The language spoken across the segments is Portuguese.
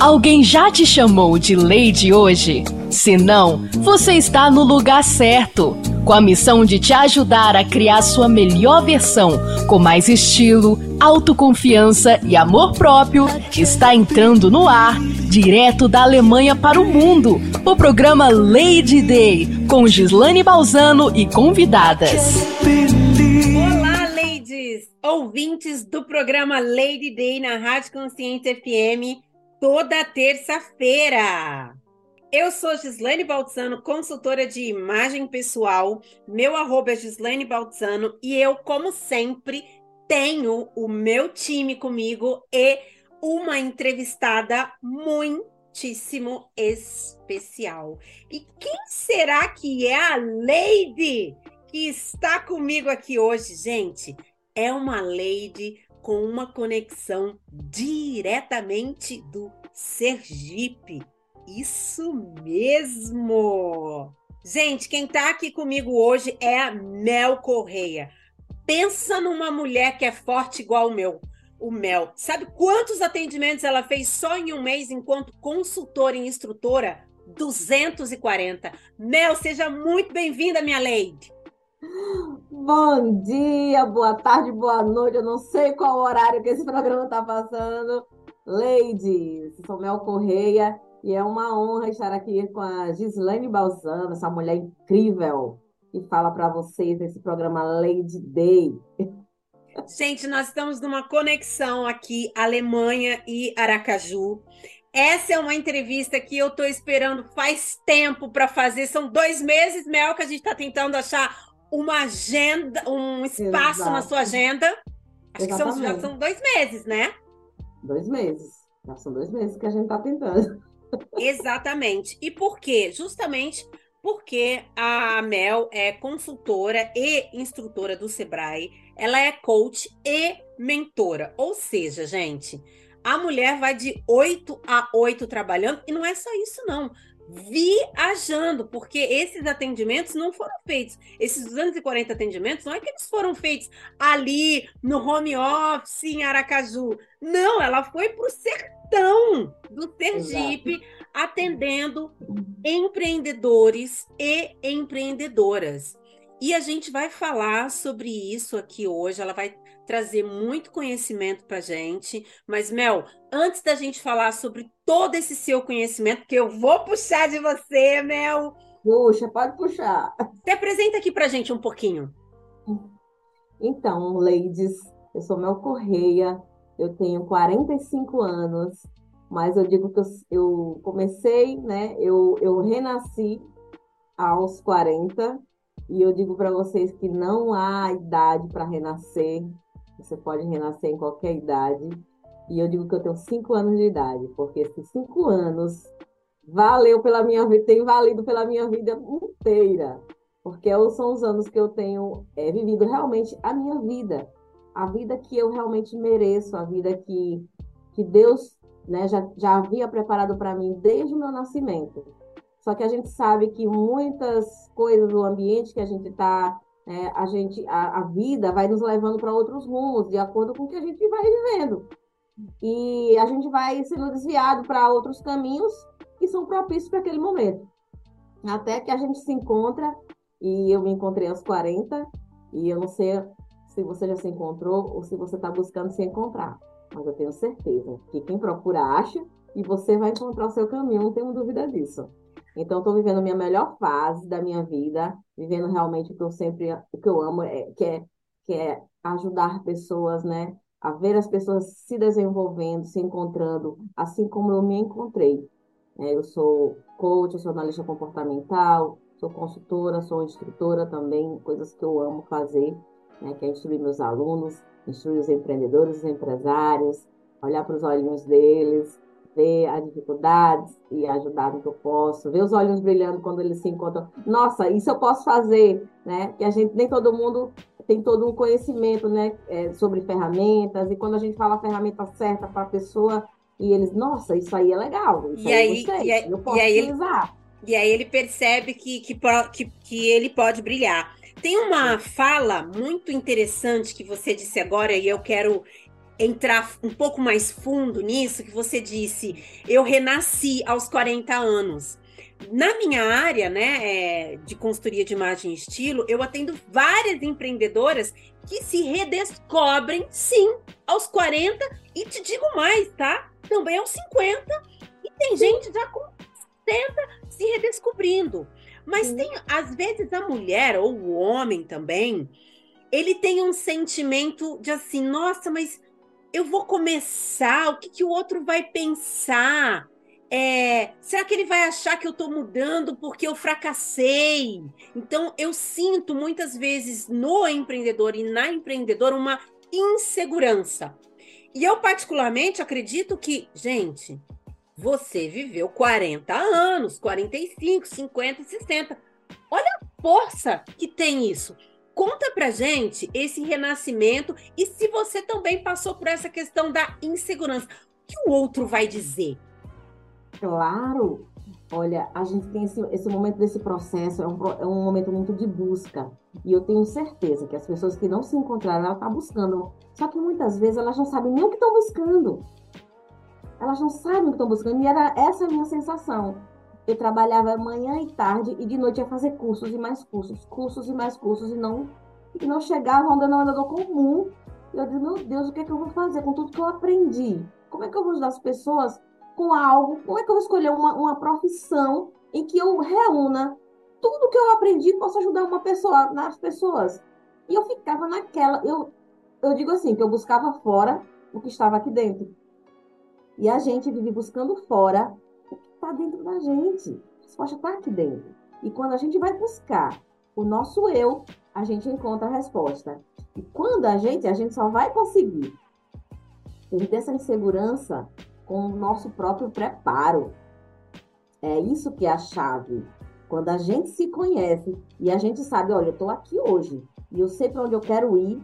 Alguém já te chamou de Lady hoje? Se não, você está no lugar certo. Com a missão de te ajudar a criar sua melhor versão, com mais estilo, autoconfiança e amor próprio, está entrando no ar, direto da Alemanha para o mundo, o programa Lady Day, com Gislane Balzano e convidadas. Ouvintes do programa Lady Day na Rádio Consciência FM, toda terça-feira. Eu sou Gislaine Baltzano, consultora de imagem pessoal. Meu arroba é Gislaine Baltzano e eu, como sempre, tenho o meu time comigo e uma entrevistada muitíssimo especial. E quem será que é a Lady que está comigo aqui hoje, gente? É uma Lady com uma conexão diretamente do Sergipe. Isso mesmo! Gente, quem está aqui comigo hoje é a Mel Correia. Pensa numa mulher que é forte igual o meu. O Mel. Sabe quantos atendimentos ela fez só em um mês enquanto consultora e instrutora? 240. Mel, seja muito bem-vinda, minha lady. Bom dia, boa tarde, boa noite. Eu não sei qual horário que esse programa está passando. Ladies, sou Mel Correia e é uma honra estar aqui com a Gislaine Balzano, essa mulher incrível que fala para vocês nesse programa Lady Day. Gente, nós estamos numa conexão aqui, Alemanha e Aracaju. Essa é uma entrevista que eu estou esperando faz tempo para fazer. São dois meses, Mel, que a gente está tentando achar uma agenda, um espaço Exato. na sua agenda. Acho Exatamente. que são, já são dois meses, né? Dois meses. Já são dois meses que a gente está tentando. Exatamente. E por quê? Justamente porque a Mel é consultora e instrutora do Sebrae, ela é coach e mentora. Ou seja, gente, a mulher vai de 8 a 8 trabalhando, e não é só isso, não. Viajando, porque esses atendimentos não foram feitos. Esses 240 atendimentos não é que eles foram feitos ali no home office em Aracaju. Não, ela foi para o sertão do Sergipe, Exato. atendendo empreendedores e empreendedoras. E a gente vai falar sobre isso aqui hoje. Ela vai trazer muito conhecimento para gente. Mas, Mel, antes da gente falar sobre todo esse seu conhecimento, que eu vou puxar de você, Mel. Puxa, pode puxar. Se apresenta aqui para gente um pouquinho. Então, ladies, eu sou Mel Correia, eu tenho 45 anos, mas eu digo que eu, eu comecei, né? Eu, eu renasci aos 40, e eu digo para vocês que não há idade para renascer, você pode renascer em qualquer idade. E eu digo que eu tenho 5 anos de idade, porque esses 5 anos valeu pela minha vida, tem valido pela minha vida inteira, porque são os anos que eu tenho é, vivido realmente a minha vida a vida que eu realmente mereço, a vida que, que Deus né, já, já havia preparado para mim desde o meu nascimento. Só que a gente sabe que muitas coisas do ambiente que a gente está, é, a gente, a, a, vida vai nos levando para outros rumos, de acordo com o que a gente vai vivendo. E a gente vai sendo desviado para outros caminhos que são propícios para aquele momento. Até que a gente se encontra, e eu me encontrei aos 40, e eu não sei se você já se encontrou ou se você está buscando se encontrar. Mas eu tenho certeza que quem procura acha e você vai encontrar o seu caminho, não tenho dúvida disso. Então, estou vivendo a minha melhor fase da minha vida, vivendo realmente o que eu sempre, o que eu amo, é, que, é, que é ajudar pessoas, né? A ver as pessoas se desenvolvendo, se encontrando, assim como eu me encontrei. É, eu sou coach, eu sou analista comportamental, sou consultora, sou instrutora também, coisas que eu amo fazer né, que é instruir meus alunos, instruir os empreendedores, os empresários, olhar para os olhinhos deles, ver as dificuldades e ajudar no que eu posso, ver os olhos brilhando quando eles se encontram. Nossa, isso eu posso fazer, né? Que a gente nem todo mundo tem todo um conhecimento, né, é, sobre ferramentas e quando a gente fala a ferramenta certa para a pessoa e eles, nossa, isso aí é legal, isso e aí, aí e aí, eu posso e aí, utilizar. E aí ele percebe que, que, que, que ele pode brilhar. Tem uma fala muito interessante que você disse agora, e eu quero entrar um pouco mais fundo nisso, que você disse, eu renasci aos 40 anos. Na minha área, né, é, de consultoria de imagem e estilo, eu atendo várias empreendedoras que se redescobrem, sim, aos 40 e te digo mais, tá? Também aos 50 e tem gente já com 70 se redescobrindo. Mas tem, às vezes, a mulher ou o homem também, ele tem um sentimento de assim, nossa, mas eu vou começar, o que, que o outro vai pensar? É, será que ele vai achar que eu estou mudando porque eu fracassei? Então, eu sinto muitas vezes no empreendedor e na empreendedora uma insegurança. E eu, particularmente, acredito que, gente, você viveu 40 anos, 45, 50, 60. Olha a força que tem isso. Conta pra gente esse renascimento e se você também passou por essa questão da insegurança. O que o outro vai dizer? Claro! Olha, a gente tem esse, esse momento desse processo, é um, é um momento muito de busca. E eu tenho certeza que as pessoas que não se encontraram, ela está buscando. Só que muitas vezes elas não sabem nem o que estão buscando. Elas não sabem o que estão buscando. E era essa a minha sensação. Eu trabalhava manhã e tarde e de noite ia fazer cursos e mais cursos, cursos e mais cursos e não e não chegava ao denominador comum. E eu disse, meu Deus, o que é que eu vou fazer com tudo que eu aprendi? Como é que eu vou ajudar as pessoas com algo? Como é que eu vou escolher uma, uma profissão em que eu reúna tudo que eu aprendi e possa ajudar uma pessoa, nas pessoas? E eu ficava naquela, eu, eu digo assim, que eu buscava fora o que estava aqui dentro. E a gente vive buscando fora está dentro da gente. A resposta está aqui dentro. E quando a gente vai buscar o nosso eu, a gente encontra a resposta. E quando a gente, a gente só vai conseguir ter essa insegurança com o nosso próprio preparo. É isso que é a chave. Quando a gente se conhece e a gente sabe, olha, eu estou aqui hoje e eu sei para onde eu quero ir,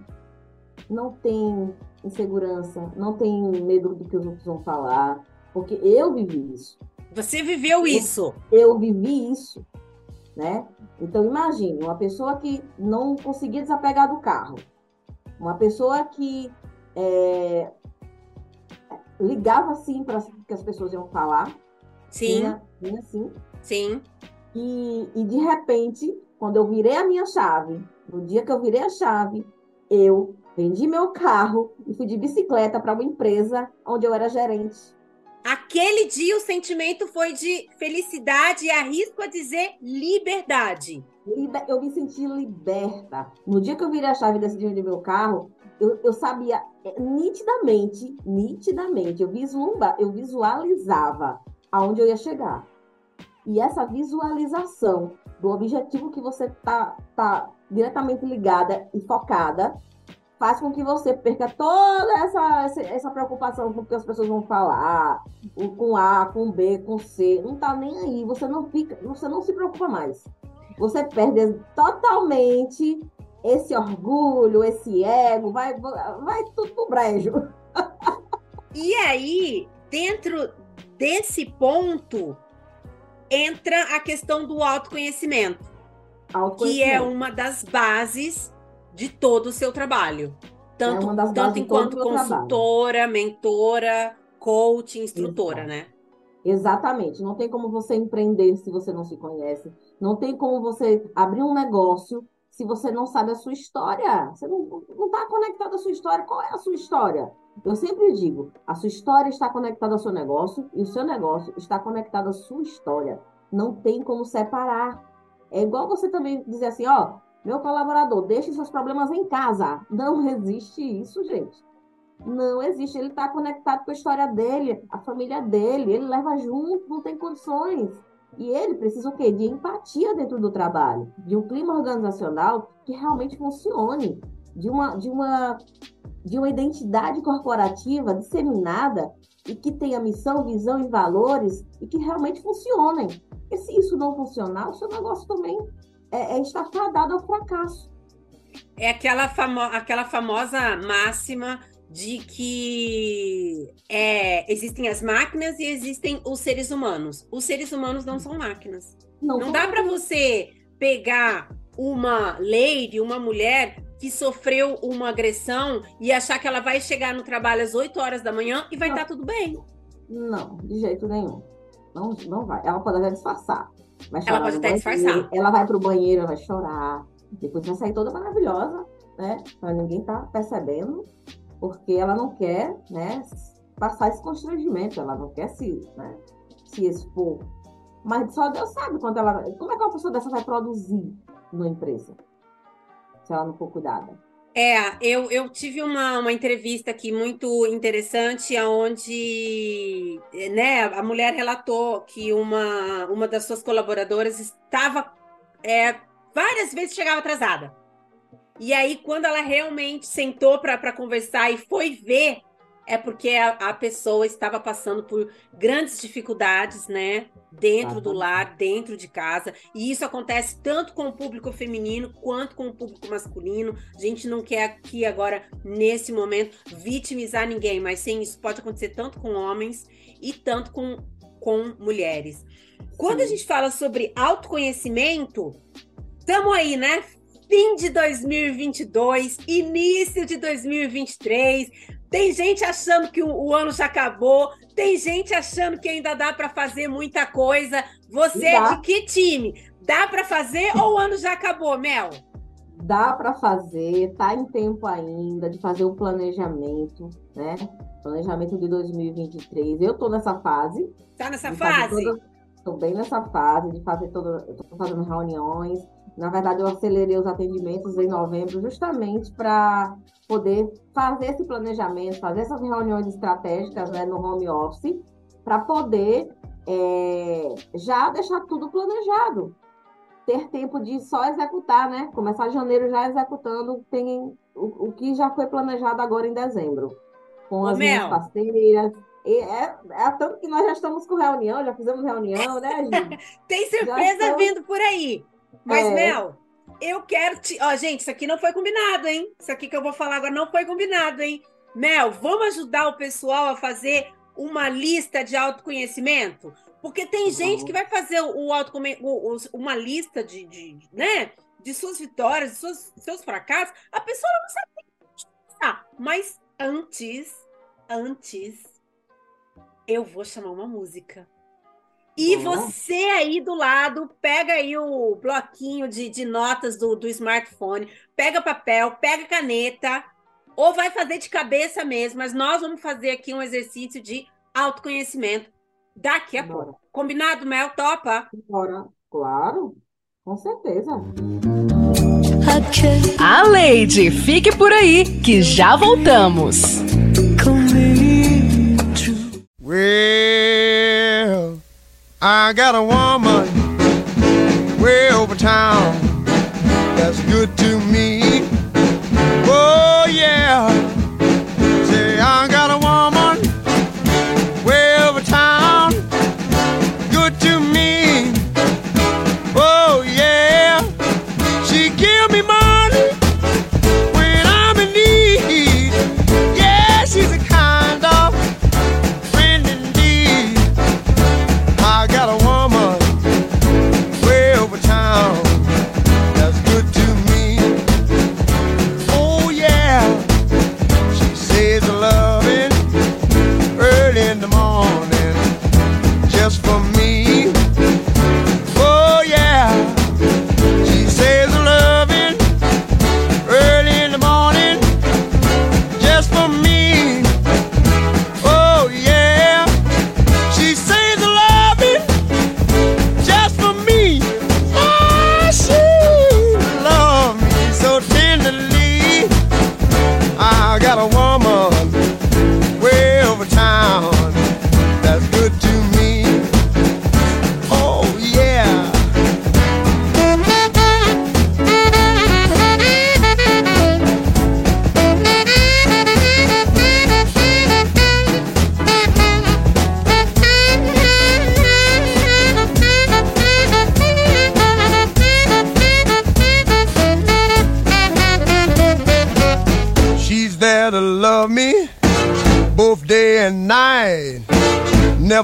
não tem insegurança, não tem medo do que os outros vão falar, porque eu vivi isso. Você viveu isso? Eu, eu vivi isso, né? Então imagine uma pessoa que não conseguia desapegar do carro, uma pessoa que é, ligava assim para que as pessoas iam falar, sim, tinha, tinha assim, sim, e, e de repente, quando eu virei a minha chave, no dia que eu virei a chave, eu vendi meu carro e fui de bicicleta para uma empresa onde eu era gerente. Aquele dia o sentimento foi de felicidade e arrisco a dizer liberdade. Eu me senti liberta. No dia que eu virei a chave desse dia de meu carro, eu, eu sabia é, nitidamente, nitidamente, eu, eu visualizava aonde eu ia chegar. E essa visualização do objetivo que você tá, tá diretamente ligada e focada faz com que você perca toda essa, essa preocupação com o que as pessoas vão falar, com A, com B, com C, não tá nem aí, você não fica, você não se preocupa mais. Você perde totalmente esse orgulho, esse ego, vai, vai tudo pro brejo. E aí, dentro desse ponto, entra a questão do autoconhecimento, autoconhecimento. que é uma das bases de todo o seu trabalho. Tanto, é tanto enquanto consultora, trabalho. mentora, coach, instrutora, Exato. né? Exatamente. Não tem como você empreender se você não se conhece. Não tem como você abrir um negócio se você não sabe a sua história. Você não está conectado à sua história. Qual é a sua história? Eu sempre digo, a sua história está conectada ao seu negócio e o seu negócio está conectado à sua história. Não tem como separar. É igual você também dizer assim, ó, meu colaborador, deixe seus problemas em casa. Não existe isso, gente. Não existe. Ele está conectado com a história dele, a família dele. Ele leva junto, não tem condições. E ele precisa o quê? De empatia dentro do trabalho, de um clima organizacional que realmente funcione, de uma, de uma, de uma identidade corporativa disseminada e que tenha missão, visão e valores e que realmente funcionem. Porque se isso não funcionar, o seu negócio também é, é estar fadado ao fracasso. É aquela, famo aquela famosa máxima de que é, existem as máquinas e existem os seres humanos. Os seres humanos não são máquinas. Não, não dá para você pegar uma lady, uma mulher que sofreu uma agressão e achar que ela vai chegar no trabalho às 8 horas da manhã e vai estar tá tudo bem. Não, de jeito nenhum. Não, não vai. Ela pode até disfarçar. ela pode até disfarçar. Ela vai pro banheiro, vai chorar. Depois vai sair toda maravilhosa, né? Mas ninguém tá percebendo, porque ela não quer, né? Passar esse constrangimento, ela não quer se, né, se expor. Mas só Deus sabe quanto ela. Como é que uma pessoa dessa vai produzir numa empresa? Se ela não for cuidada. É, eu, eu tive uma, uma entrevista aqui muito interessante, onde né, a mulher relatou que uma, uma das suas colaboradoras estava é, várias vezes chegava atrasada. E aí, quando ela realmente sentou para conversar e foi ver, é porque a, a, pessoa estava passando por grandes dificuldades, né? Dentro do lar, dentro de casa. E isso acontece tanto com o público feminino quanto com o público masculino. A gente não quer aqui agora, nesse momento, vitimizar ninguém, mas sim, isso pode acontecer tanto com homens e tanto com, com mulheres. Quando sim. a gente fala sobre autoconhecimento, estamos aí, né? Fim de 2022, início de 2023. Tem gente achando que o, o ano já acabou, tem gente achando que ainda dá para fazer muita coisa. Você é de que time? Dá para fazer ou o ano já acabou, Mel? Dá para fazer, tá em tempo ainda de fazer um planejamento, né? Planejamento de 2023. Eu tô nessa fase. Tá nessa fase? Estou bem nessa fase de fazer toda. Estou fazendo reuniões, na verdade, eu acelerei os atendimentos em novembro justamente para poder fazer esse planejamento, fazer essas reuniões estratégicas né, no home office, para poder é, já deixar tudo planejado. Ter tempo de só executar, né? Começar janeiro já executando tem o, o que já foi planejado agora em dezembro. Com as minhas parceiras, e é, é tanto que nós já estamos com reunião, já fizemos reunião, né, gente? Tem surpresa vindo por aí. Mas, é. Mel, eu quero te. Ó, gente, isso aqui não foi combinado, hein? Isso aqui que eu vou falar agora não foi combinado, hein? Mel, vamos ajudar o pessoal a fazer uma lista de autoconhecimento? Porque tem gente que vai fazer o autoconhecimento, uma lista de, de, né? De suas vitórias, de seus, seus fracassos. A pessoa não sabe pensar. Mas antes, antes, eu vou chamar uma música. E você aí do lado, pega aí o bloquinho de, de notas do, do smartphone, pega papel, pega caneta, ou vai fazer de cabeça mesmo, mas nós vamos fazer aqui um exercício de autoconhecimento daqui a Bora. pouco. Combinado, Mel? Topa? Bora. Claro, com certeza. A Lady, fique por aí que já voltamos. I got a woman way over town that's good to me. one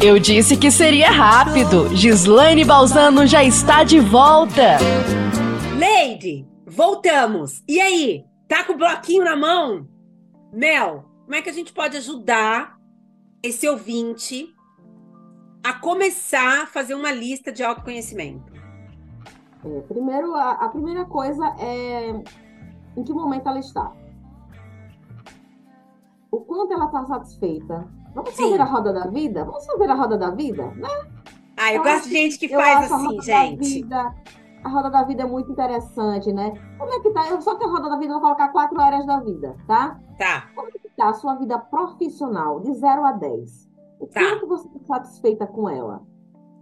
Eu disse que seria rápido. Gislaine Balzano já está de volta. Lady, voltamos. E aí? Tá com o bloquinho na mão? Mel, como é que a gente pode ajudar esse ouvinte a começar a fazer uma lista de autoconhecimento? É, primeiro, a, a primeira coisa é em que momento ela está. O quanto ela está satisfeita. Vamos Sim. fazer a roda da vida? Vamos fazer a roda da vida? Né? Ah, eu, Eu gosto de gente que faz assim, gente. vida- a roda da vida é muito interessante, né? Como é que tá? Eu só que a roda da vida vou colocar quatro áreas da vida, tá? Tá, Como é que tá a sua vida profissional, de 0 a 10? O Tá. quanto você está satisfeita com ela?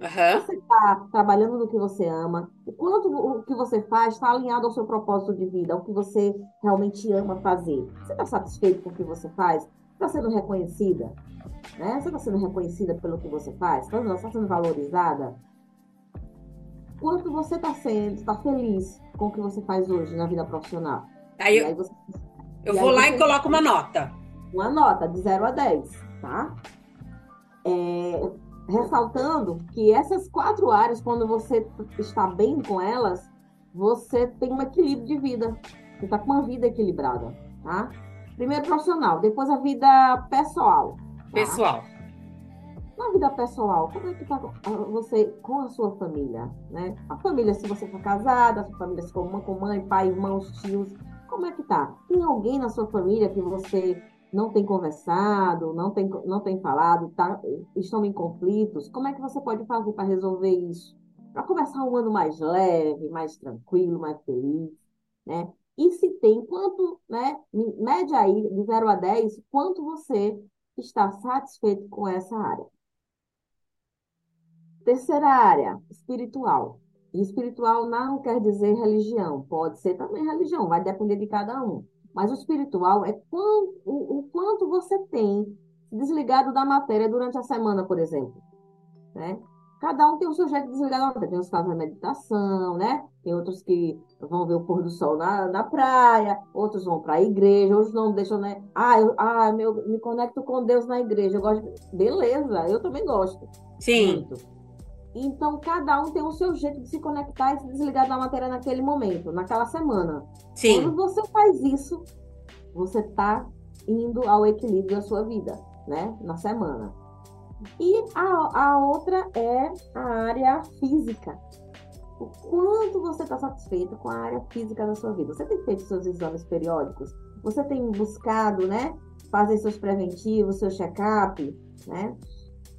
aham, Você está trabalhando no que você ama? O quanto o que você faz está alinhado ao seu propósito de vida, ao que você realmente ama fazer? Você está satisfeito com o que você faz? Está sendo reconhecida? Né? Você está sendo reconhecida pelo que você faz? Está está sendo valorizada? Quanto você está sendo, está feliz com o que você faz hoje na vida profissional? Aí eu, aí você eu vou lá você- e coloco uma nota. uma nota de 0 a 10, tá? É, ressaltando que essas quatro áreas, quando você está bem com elas, você tem um equilíbrio de vida. Você está com uma vida equilibrada, tá? Primeiro profissional, depois a vida pessoal. Pessoal, Na vida pessoal, como é que tá você com a sua família, né? A família, se você for casada, a sua família se for com mãe, pai, irmãos, tios, como é que tá? Tem alguém na sua família que você não tem conversado, não tem, não tem falado, tá, estão em conflitos? Como é que você pode fazer para resolver isso? Para começar um ano mais leve, mais tranquilo, mais feliz, né? E se tem quanto, né? Média aí, de 0 a 10, quanto você está satisfeito com essa área? Terceira área, espiritual. E espiritual não quer dizer religião, pode ser também religião, vai depender de cada um. Mas o espiritual é quanto, o, o quanto você tem desligado da matéria durante a semana, por exemplo. Né? Cada um tem o seu jeito de desligar da matéria. Tem uns que fazem meditação, né? Tem outros que vão ver o pôr do sol na, na praia, outros vão para a igreja, outros não deixam, né? Ah, eu, ah meu, me conecto com Deus na igreja. Eu gosto. de- Beleza, eu também gosto. sim, Muito. Então, cada um tem o seu jeito de se conectar e se desligar da matéria naquele momento, naquela semana. Quando sim, você faz isso, você está indo ao equilíbrio da sua vida, né? Na semana. E a, a outra é a área física. O quanto você está satisfeito com a área física da sua vida? Você tem feito seus exames periódicos? Você tem buscado, né? Fazer seus preventivos, seu check-up, né?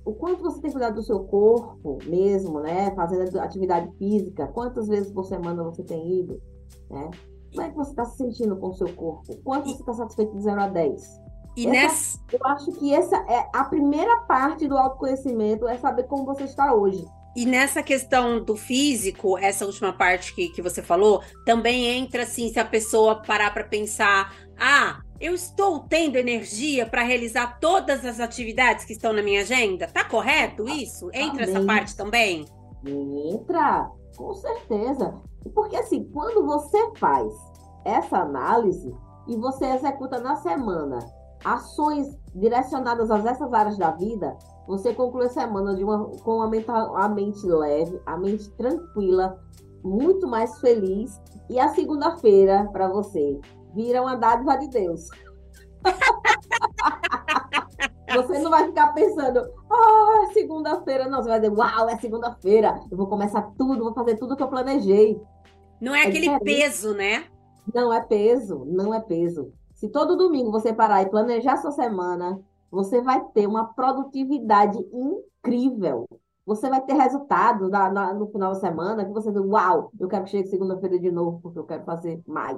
O quanto você tem cuidado do seu corpo mesmo, né? Fazendo atividade física. Quantas vezes por semana você tem ido, né? Como é que você está se sentindo com o seu corpo? Quanto você está satisfeito de 0 a 10? e Essa- nessa, Eu acho que essa é a primeira parte do autoconhecimento, é saber como você está hoje. E nessa questão do físico, essa última parte que, que você falou, também entra assim, se a pessoa parar para pensar, ah, eu estou tendo energia para realizar todas as atividades que estão na minha agenda? Tá correto isso? Entra essa Exatamente. parte também? Entra, com certeza. Porque assim, quando você faz essa análise e você executa na semana ações direcionadas a essas áreas da vida, você conclui a semana de uma, com a, mental, a mente leve, a mente tranquila, muito mais feliz. E a segunda-feira, para você, vira uma dádiva de Deus. Você não vai ficar pensando, ah, oh, é segunda-feira. Não, você vai dizer, uau, é segunda-feira. Eu vou começar tudo, vou fazer tudo que eu planejei. Não é, é aquele diferente. peso, né? Não é peso, não é peso. Se todo domingo você parar e planejar sua semana, você vai ter uma produtividade incrível. Você vai ter resultado na, na, no final da semana que você diz, uau, eu quero que chegue segunda-feira de novo, porque eu quero fazer mais.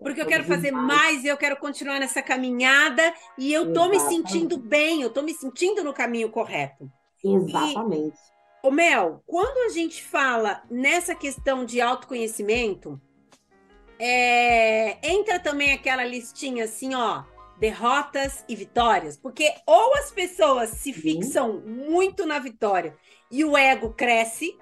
Porque eu quero fazer mais e eu quero continuar nessa caminhada e eu estou me sentindo bem, eu estou me sentindo no caminho correto. Exatamente. E, ô Mel, quando a gente fala nessa questão de autoconhecimento, é, entra também aquela listinha assim, ó, derrotas e vitórias, porque ou as pessoas se fixam muito na vitória e o ego cresce,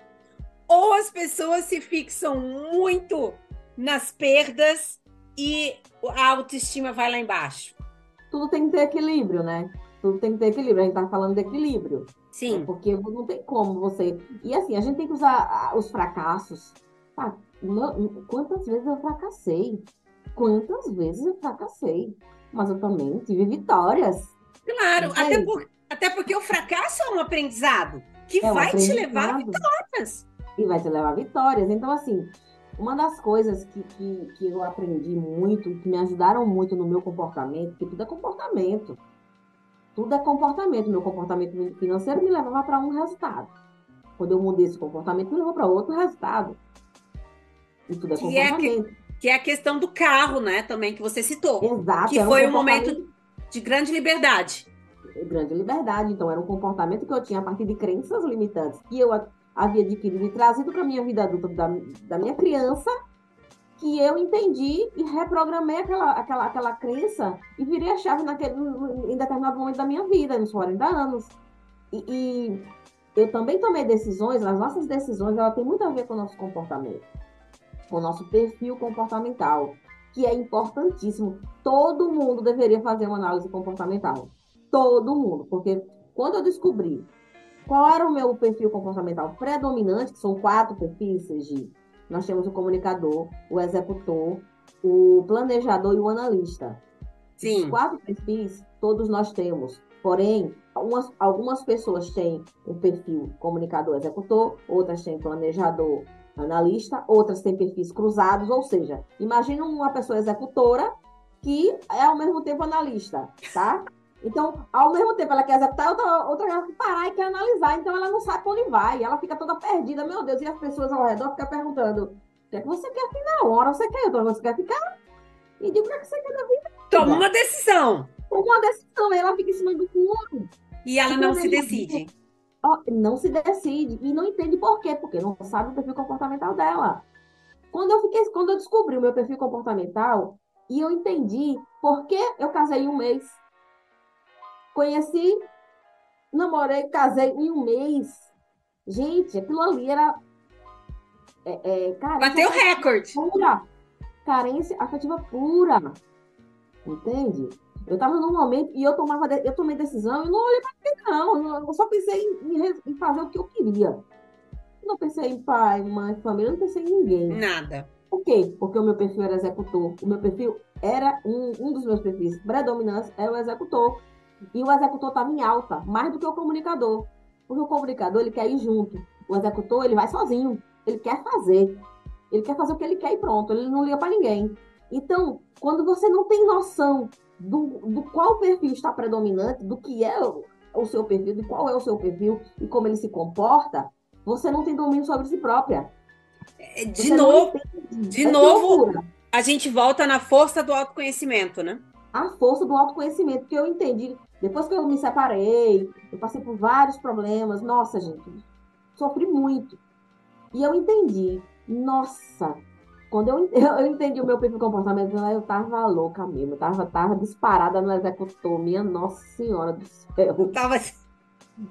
ou as pessoas se fixam muito nas perdas e a autoestima vai lá embaixo. Tudo tem que ter equilíbrio, né? Tudo tem que ter equilíbrio. A gente tá falando de equilíbrio. Sim. Né? Porque não tem como você. E assim, a gente tem que usar os fracassos. Ah, quantas vezes eu fracassei? Quantas vezes eu fracassei? Mas eu também tive vitórias. Claro, até, por, até porque o fracasso é um aprendizado que é um vai aprendizado. te levar a vitórias. E vai te levar a vitórias. Então, assim, uma das coisas que, que, que eu aprendi muito, que me ajudaram muito no meu comportamento, porque tudo é comportamento. Tudo é comportamento. Meu comportamento financeiro me levava para um resultado. Quando eu mudei esse comportamento, me levou para outro resultado. E tudo é que. É que, que, é a questão do carro, né? Também que você citou. Exato. Que foi um, um momento de grande liberdade. Grande liberdade. Então, era um comportamento que eu tinha a partir de crenças limitantes. E eu havia adquirido e trazido para a minha vida adulta da, da minha criança, que eu entendi e reprogramei aquela, aquela, aquela crença e virei a chave naquele, em determinado momento da minha vida, nos 40 anos. E, e eu também tomei decisões, as nossas decisões, ela tem muito a ver com o nosso comportamento, com o nosso perfil comportamental, que é importantíssimo. Todo mundo deveria fazer uma análise comportamental. Todo mundo, porque quando eu descobri qual era o meu perfil comportamental predominante, que são quatro perfis, Sergi? Nós temos o comunicador, o executor, o planejador e o analista. Sim. Os quatro perfis, todos nós temos. Porém, algumas, algumas pessoas têm o perfil comunicador, executor, outras têm planejador, analista, outras têm perfis cruzados, ou seja, imagina uma pessoa executora que é ao mesmo tempo analista, tá? Então, ao mesmo tempo, ela quer executar, outra, outra ela quer parar e quer analisar. Então, ela não sabe para onde vai. Ela fica toda perdida. Meu Deus, e as pessoas ao redor ficam perguntando: o que é que você quer aqui na hora? Você quer? Então, você quer ficar? E digo: o que, é que você quer na vida? Toma uma decisão. Toma uma decisão. E ela fica em cima do muro. E ela não se decide. Não se decide. E não entende por quê. Porque não sabe o perfil comportamental dela. Quando eu, fiquei, quando eu descobri o meu perfil comportamental, e eu entendi por que eu casei um mês Conheci, namorei, casei em um mês. Gente, aquilo ali era. É, é, Bateu recorde. Pura. Carência afetiva pura. Entende? Eu estava num momento e eu tomava, eu tomei decisão e não olhei para ninguém, não. Eu só pensei em, em, fazer o que eu queria. Não pensei em pai, mãe, família, não pensei em ninguém. Nada. Por quê? Porque o meu perfil era executor. O meu perfil era um, um dos meus perfis predominantes era o executor. E o executor estava em alta, mais do que o comunicador. Porque o comunicador ele quer ir junto. O executor ele vai sozinho. Ele quer fazer. Ele quer fazer o que ele quer e pronto. Ele não liga para ninguém. Então, quando você não tem noção do, do qual perfil está predominante, do que é o, o seu perfil, de qual é o seu perfil e como ele se comporta, você não tem domínio sobre si própria. É, de você novo, de é novo, a gente volta na força do autoconhecimento, né? a força do autoconhecimento, que eu entendi. Depois que eu me separei, eu passei por vários problemas. Nossa, gente, sofri muito. E eu entendi. Nossa, quando eu, eu entendi o meu perfil de comportamento, eu tava louca mesmo. Tava, tava disparada no executor. Minha Nossa Senhora do céu. Tava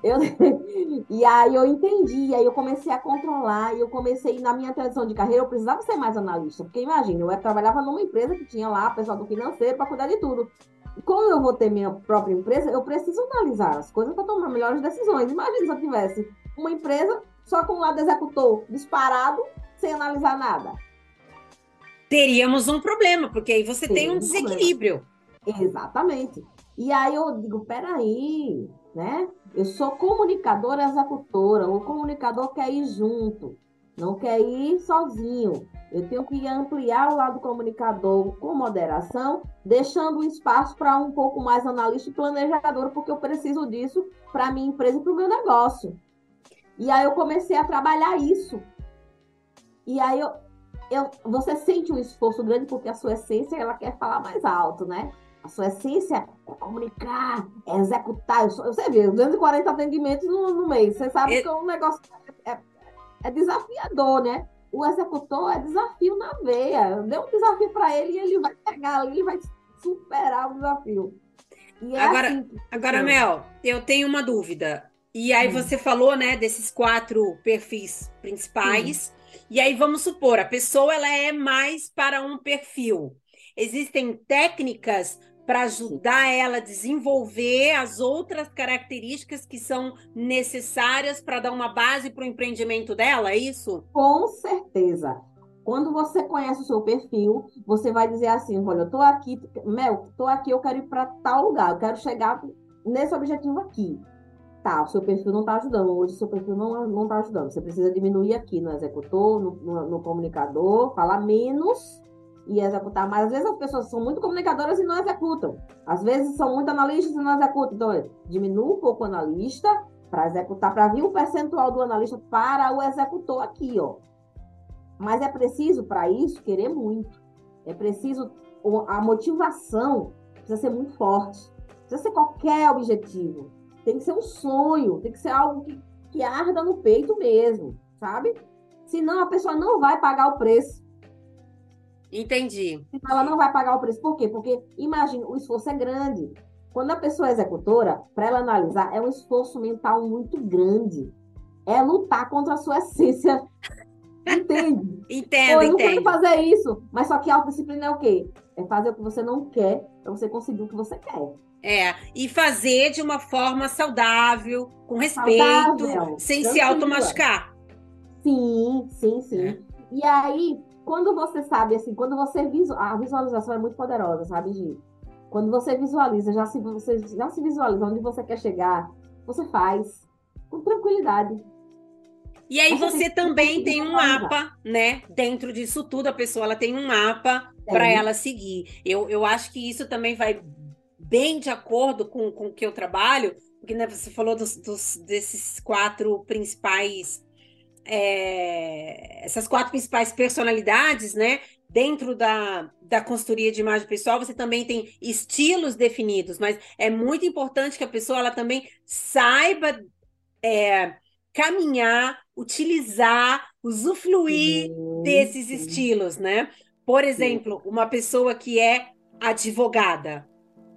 eu, e aí eu entendi, aí eu comecei a controlar, e eu comecei, na minha transição de carreira, eu precisava ser mais analista, porque imagina, eu trabalhava numa empresa que tinha lá pessoal do financeiro para cuidar de tudo. como eu vou ter minha própria empresa, eu preciso analisar as coisas para tomar melhores decisões. Imagina se eu tivesse uma empresa só com um lado executor disparado, sem analisar nada. Teríamos um problema, porque aí você tem, tem um desequilíbrio. Problema. Exatamente. E aí eu digo, peraí, né? Eu sou comunicadora executora, o comunicador quer ir junto, não quer ir sozinho. Eu tenho que ampliar o lado comunicador com moderação, deixando um espaço para um pouco mais analista e planejador, porque eu preciso disso para a minha empresa e para o meu negócio. E aí eu comecei a trabalhar isso. E aí eu, eu, você sente um esforço grande porque a sua essência ela quer falar mais alto, né? A sua essência é comunicar, é executar. Você vê, 240 atendimentos no, no mês. Você sabe é... que é um negócio é, é desafiador, né? o executor é desafio na veia. Dê um desafio para ele e ele vai pegar ali, ele vai superar o desafio. É agora, assim agora Mel, eu tenho uma dúvida. E aí hum. você falou, né, desses quatro perfis principais. Hum. E aí vamos supor, a pessoa ela é mais para um perfil. Existem técnicas para ajudar ela a desenvolver as outras características que são necessárias para dar uma base para o empreendimento dela, é isso? Com certeza. Quando você conhece o seu perfil, você vai dizer assim: olha, eu estou aqui, Mel, estou aqui, eu quero ir para tal lugar, eu quero chegar nesse objetivo aqui. Tá, o seu perfil não está ajudando, hoje o seu perfil não está ajudando. Você precisa diminuir aqui no executor, no, no, no comunicador, falar menos e executar. Mas às vezes as pessoas são muito comunicadoras e não executam. Às vezes são muito analistas e não executam. Então, diminua um pouco o analista para executar, para vir o percentual do analista para o executor aqui, ó. Mas é preciso, para isso, querer muito. É preciso, a motivação precisa ser muito forte. Precisa ser qualquer objetivo. Tem que ser um sonho, tem que ser algo que, que arda no peito mesmo, sabe? Senão a pessoa não vai pagar o preço. Entendi. Ela não vai pagar o preço. Por quê? Porque, imagine, o esforço é grande. Quando a pessoa é executora, para ela analisar, é um esforço mental muito grande. É lutar contra a sua essência. Entende? entendo, Pô, eu não quero fazer isso. Mas só que autodisciplina é o quê? É fazer o que você não quer para você conseguir o que você quer. É, e fazer de uma forma saudável, com respeito, saudável, sem se automachucar. Sim, sim, sim. É. E aí, quando você sabe, assim, quando você visual, a visualização é muito poderosa, sabe, Gi? Quando você visualiza, já se, você já se visualiza onde você quer chegar, você faz com tranquilidade. E aí você, você também tem um mapa, né? Dentro disso tudo, a pessoa ela tem um mapa para ela seguir. Eu, eu acho que isso também vai bem de acordo com, com o que eu trabalho, porque né, você falou dos, dos, desses quatro principais é, essas quatro principais personalidades, né? Dentro da, da consultoria de imagem pessoal, você também tem estilos definidos, mas é muito importante que a pessoa ela também saiba é, caminhar, utilizar, usufruir desses estilos, né? Por exemplo, uma pessoa que é advogada,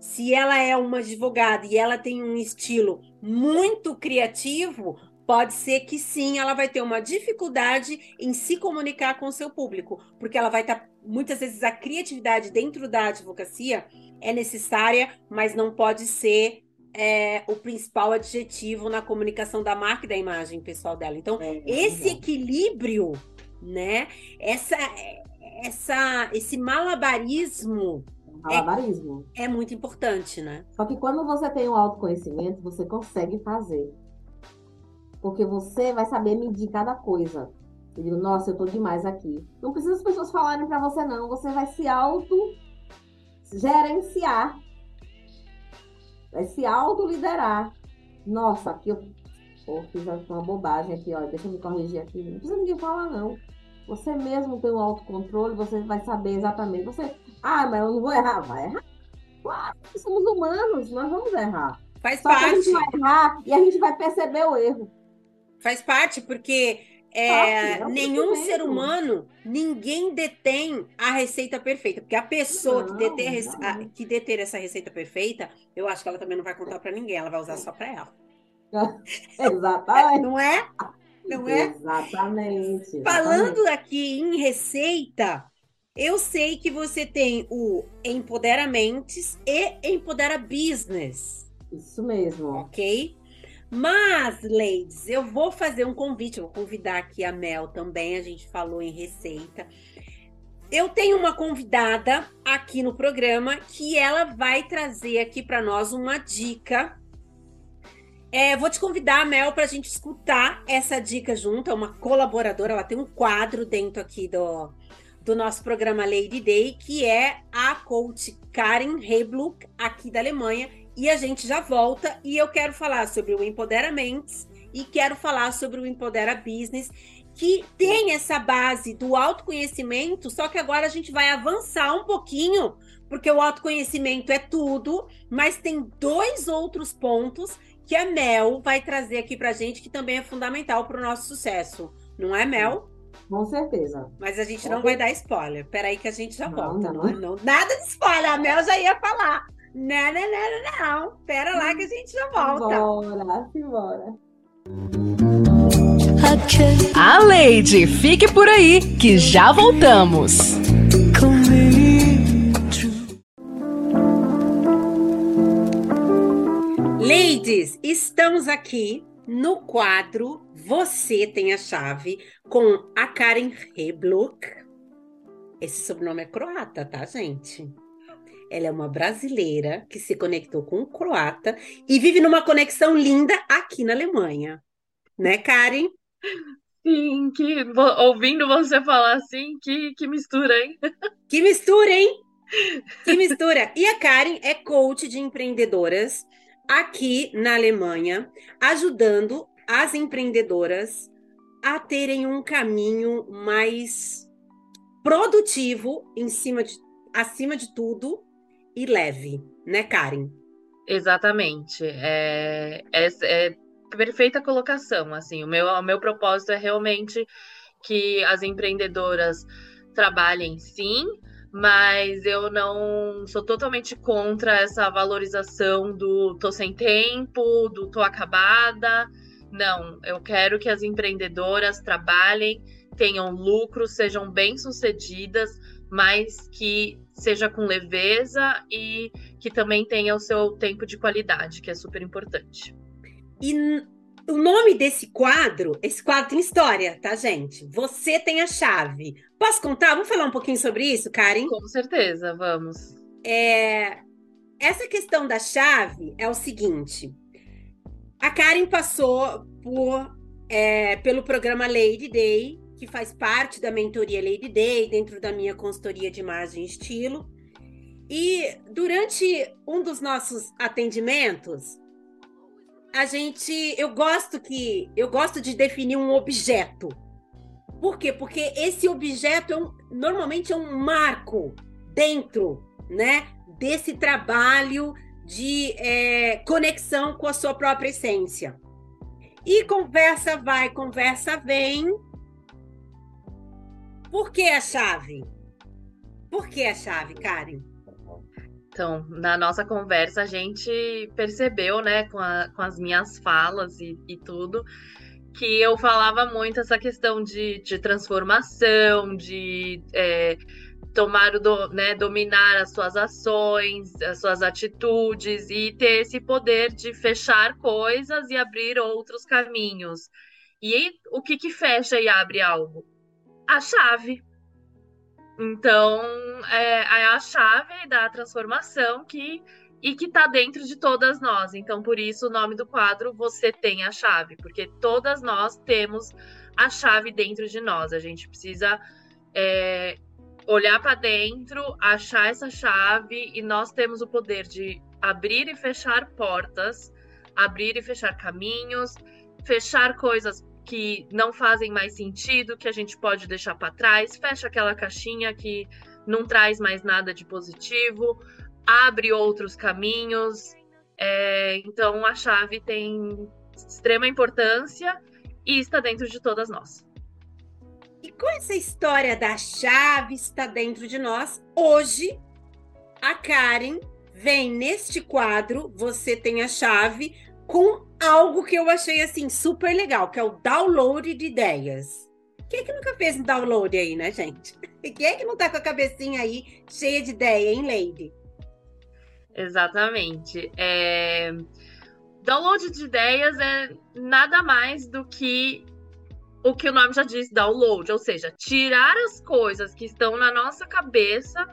se ela é uma advogada e ela tem um estilo muito criativo, pode ser que sim, ela vai ter uma dificuldade em se comunicar com o seu público, porque ela vai estar tá, muitas vezes a criatividade dentro da advocacia é necessária, mas não pode ser é, o principal adjetivo na comunicação da marca e da imagem pessoal dela. Então, é, é esse equilíbrio, né? Essa, essa, esse malabarismo malabarismo. É, é, muito importante, né? Só que quando você tem um autoconhecimento, você consegue fazer porque você vai saber medir cada coisa. Eu digo, nossa, eu tô demais aqui. Não precisa as pessoas falarem para você, não. Você vai se auto gerenciar. Vai se auto liderar. Nossa, aqui eu Pô, fiz uma bobagem aqui, ó. Deixa eu me corrigir aqui. Não precisa ninguém falar, não. Você mesmo tem o autocontrole, você vai saber exatamente. Você, ah, mas eu não vou errar. Vai errar. Claro, somos humanos, nós vamos errar. Faz Só parte. a gente vai errar e a gente vai perceber o erro. Faz parte, porque é, ah, nenhum ser humano, ninguém detém a receita perfeita. Porque a pessoa não, que, deter a, que deter essa receita perfeita, eu acho que ela também não vai contar para ninguém, ela vai usar só para ela. Exatamente. Não é? Não é? Exatamente, exatamente. Falando aqui em receita, Eu sei que você tem o Empoderamentes e Empodera Business. Isso mesmo. Ok? Mas, ladies, eu vou fazer um convite, vou convidar aqui a Mel também, a gente falou em receita. Eu tenho uma convidada aqui no programa que ela vai trazer aqui para nós uma dica. É, vou te convidar, Mel, para a gente escutar essa dica junto. É uma colaboradora, ela tem um quadro dentro aqui do, do nosso programa Lady Day, que é a coach Karen Hebluck, aqui da Alemanha. E a gente já volta e eu quero falar sobre o Empoderamento e quero falar sobre o Empodera Business que tem essa base do autoconhecimento, só que agora a gente vai avançar um pouquinho, porque o autoconhecimento é tudo, mas tem dois outros pontos que a Mel vai trazer aqui pra gente, que também é fundamental para o nosso sucesso. Não é, Mel? Com certeza. Mas a gente não vai dar spoiler. Peraí que a gente já não, volta. Não. Não, não, nada de spoiler, a Mel já ia falar. Não, não, não, não, não. Pera lá que a gente já volta. Bora, simbora. A Lady, fique por aí que já voltamos. Ladies, estamos aqui no quadro Você tem a chave com a Karen Hebluck. Esse sobrenome é croata, tá, gente? Ela é uma brasileira que se conectou com um croata e vive numa conexão linda aqui na Alemanha. Né, Karen? Sim, que ouvindo você falar assim, que, que mistura, hein? Que mistura, hein? Que mistura. E a Karen é coach de empreendedoras aqui na Alemanha, ajudando as empreendedoras a terem um caminho mais produtivo em cima de, acima de tudo e leve, né, Karen? Exatamente. É, é, é perfeita colocação. Assim, o meu, o meu propósito é realmente que as empreendedoras trabalhem sim, mas eu não sou totalmente contra essa valorização do tô sem tempo, do tô acabada. Não, eu quero que as empreendedoras trabalhem, tenham lucro, sejam bem-sucedidas, mas que seja com leveza e que também tenha o seu tempo de qualidade, que é super importante. E o nome desse quadro, esse quadro tem história, tá, gente? Você tem a chave. Posso contar? Vamos falar um pouquinho sobre isso, Karen? Com certeza, vamos. É, essa questão da chave é o seguinte: a Karen passou por, é, pelo programa Lady Day, que faz parte da mentoria Lady Day, dentro da minha consultoria de imagem e estilo. E durante um dos nossos atendimentos, a gente, eu gosto que, eu gosto de definir um objeto. Por quê? Porque esse objeto é um, normalmente é um marco dentro, né, desse trabalho de é, conexão com a sua própria essência. E conversa vai, conversa vem. Por que a chave? Por que a chave, Karen? Então, na nossa conversa, a gente percebeu, né, com, a, com as minhas falas e, e, tudo, que eu falava muito essa questão de, de transformação, de é, tomar o né, dominar as suas ações, as suas atitudes e ter esse poder de fechar coisas e abrir outros caminhos. E o que, que fecha e abre algo? A chave. Então, é, é a chave da transformação que e que está dentro de todas nós. Então, por isso o nome do quadro Você tem a chave, porque todas nós temos a chave dentro de nós. A gente precisa é, olhar para dentro, achar essa chave e nós temos o poder de abrir e fechar portas, abrir e fechar caminhos, fechar coisas que não fazem mais sentido, que a gente pode deixar para trás, fecha aquela caixinha que não traz mais nada de positivo, abre outros caminhos. É, então a chave tem extrema importância e está dentro de todas nós. Com essa história da chave está dentro de nós, hoje a Karen vem neste quadro, você tem a chave, com algo que eu achei assim super legal, que é o download de ideias. Quem é que nunca fez um download aí, né, gente? Quem é que não tá com a cabecinha aí cheia de ideia, hein, Lady? Exatamente. É... Download de ideias é nada mais do que o que o nome já diz, download, ou seja, tirar as coisas que estão na nossa cabeça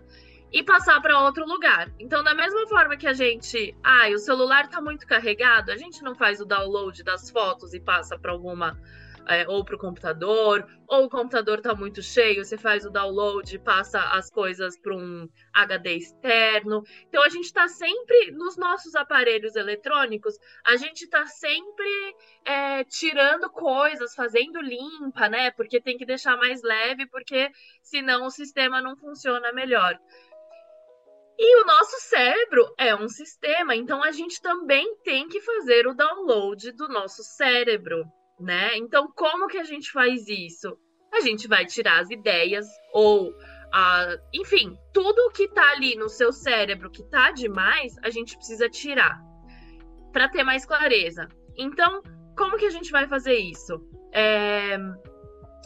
e passar para outro lugar. Então, da mesma forma que a gente, ah, o celular está muito carregado, a gente não faz o download das fotos e passa para alguma é, ou para o computador, ou o computador está muito cheio, você faz o download, passa as coisas para um HD externo. Então a gente está sempre nos nossos aparelhos eletrônicos, a gente está sempre é, tirando coisas, fazendo limpa, né? Porque tem que deixar mais leve, porque senão o sistema não funciona melhor. E o nosso cérebro é um sistema, então a gente também tem que fazer o download do nosso cérebro né? Então, como que a gente faz isso? A gente vai tirar as ideias ou enfim, tudo que tá ali no seu cérebro que tá demais, a gente precisa tirar para ter mais clareza. Então, como que a gente vai fazer isso? É,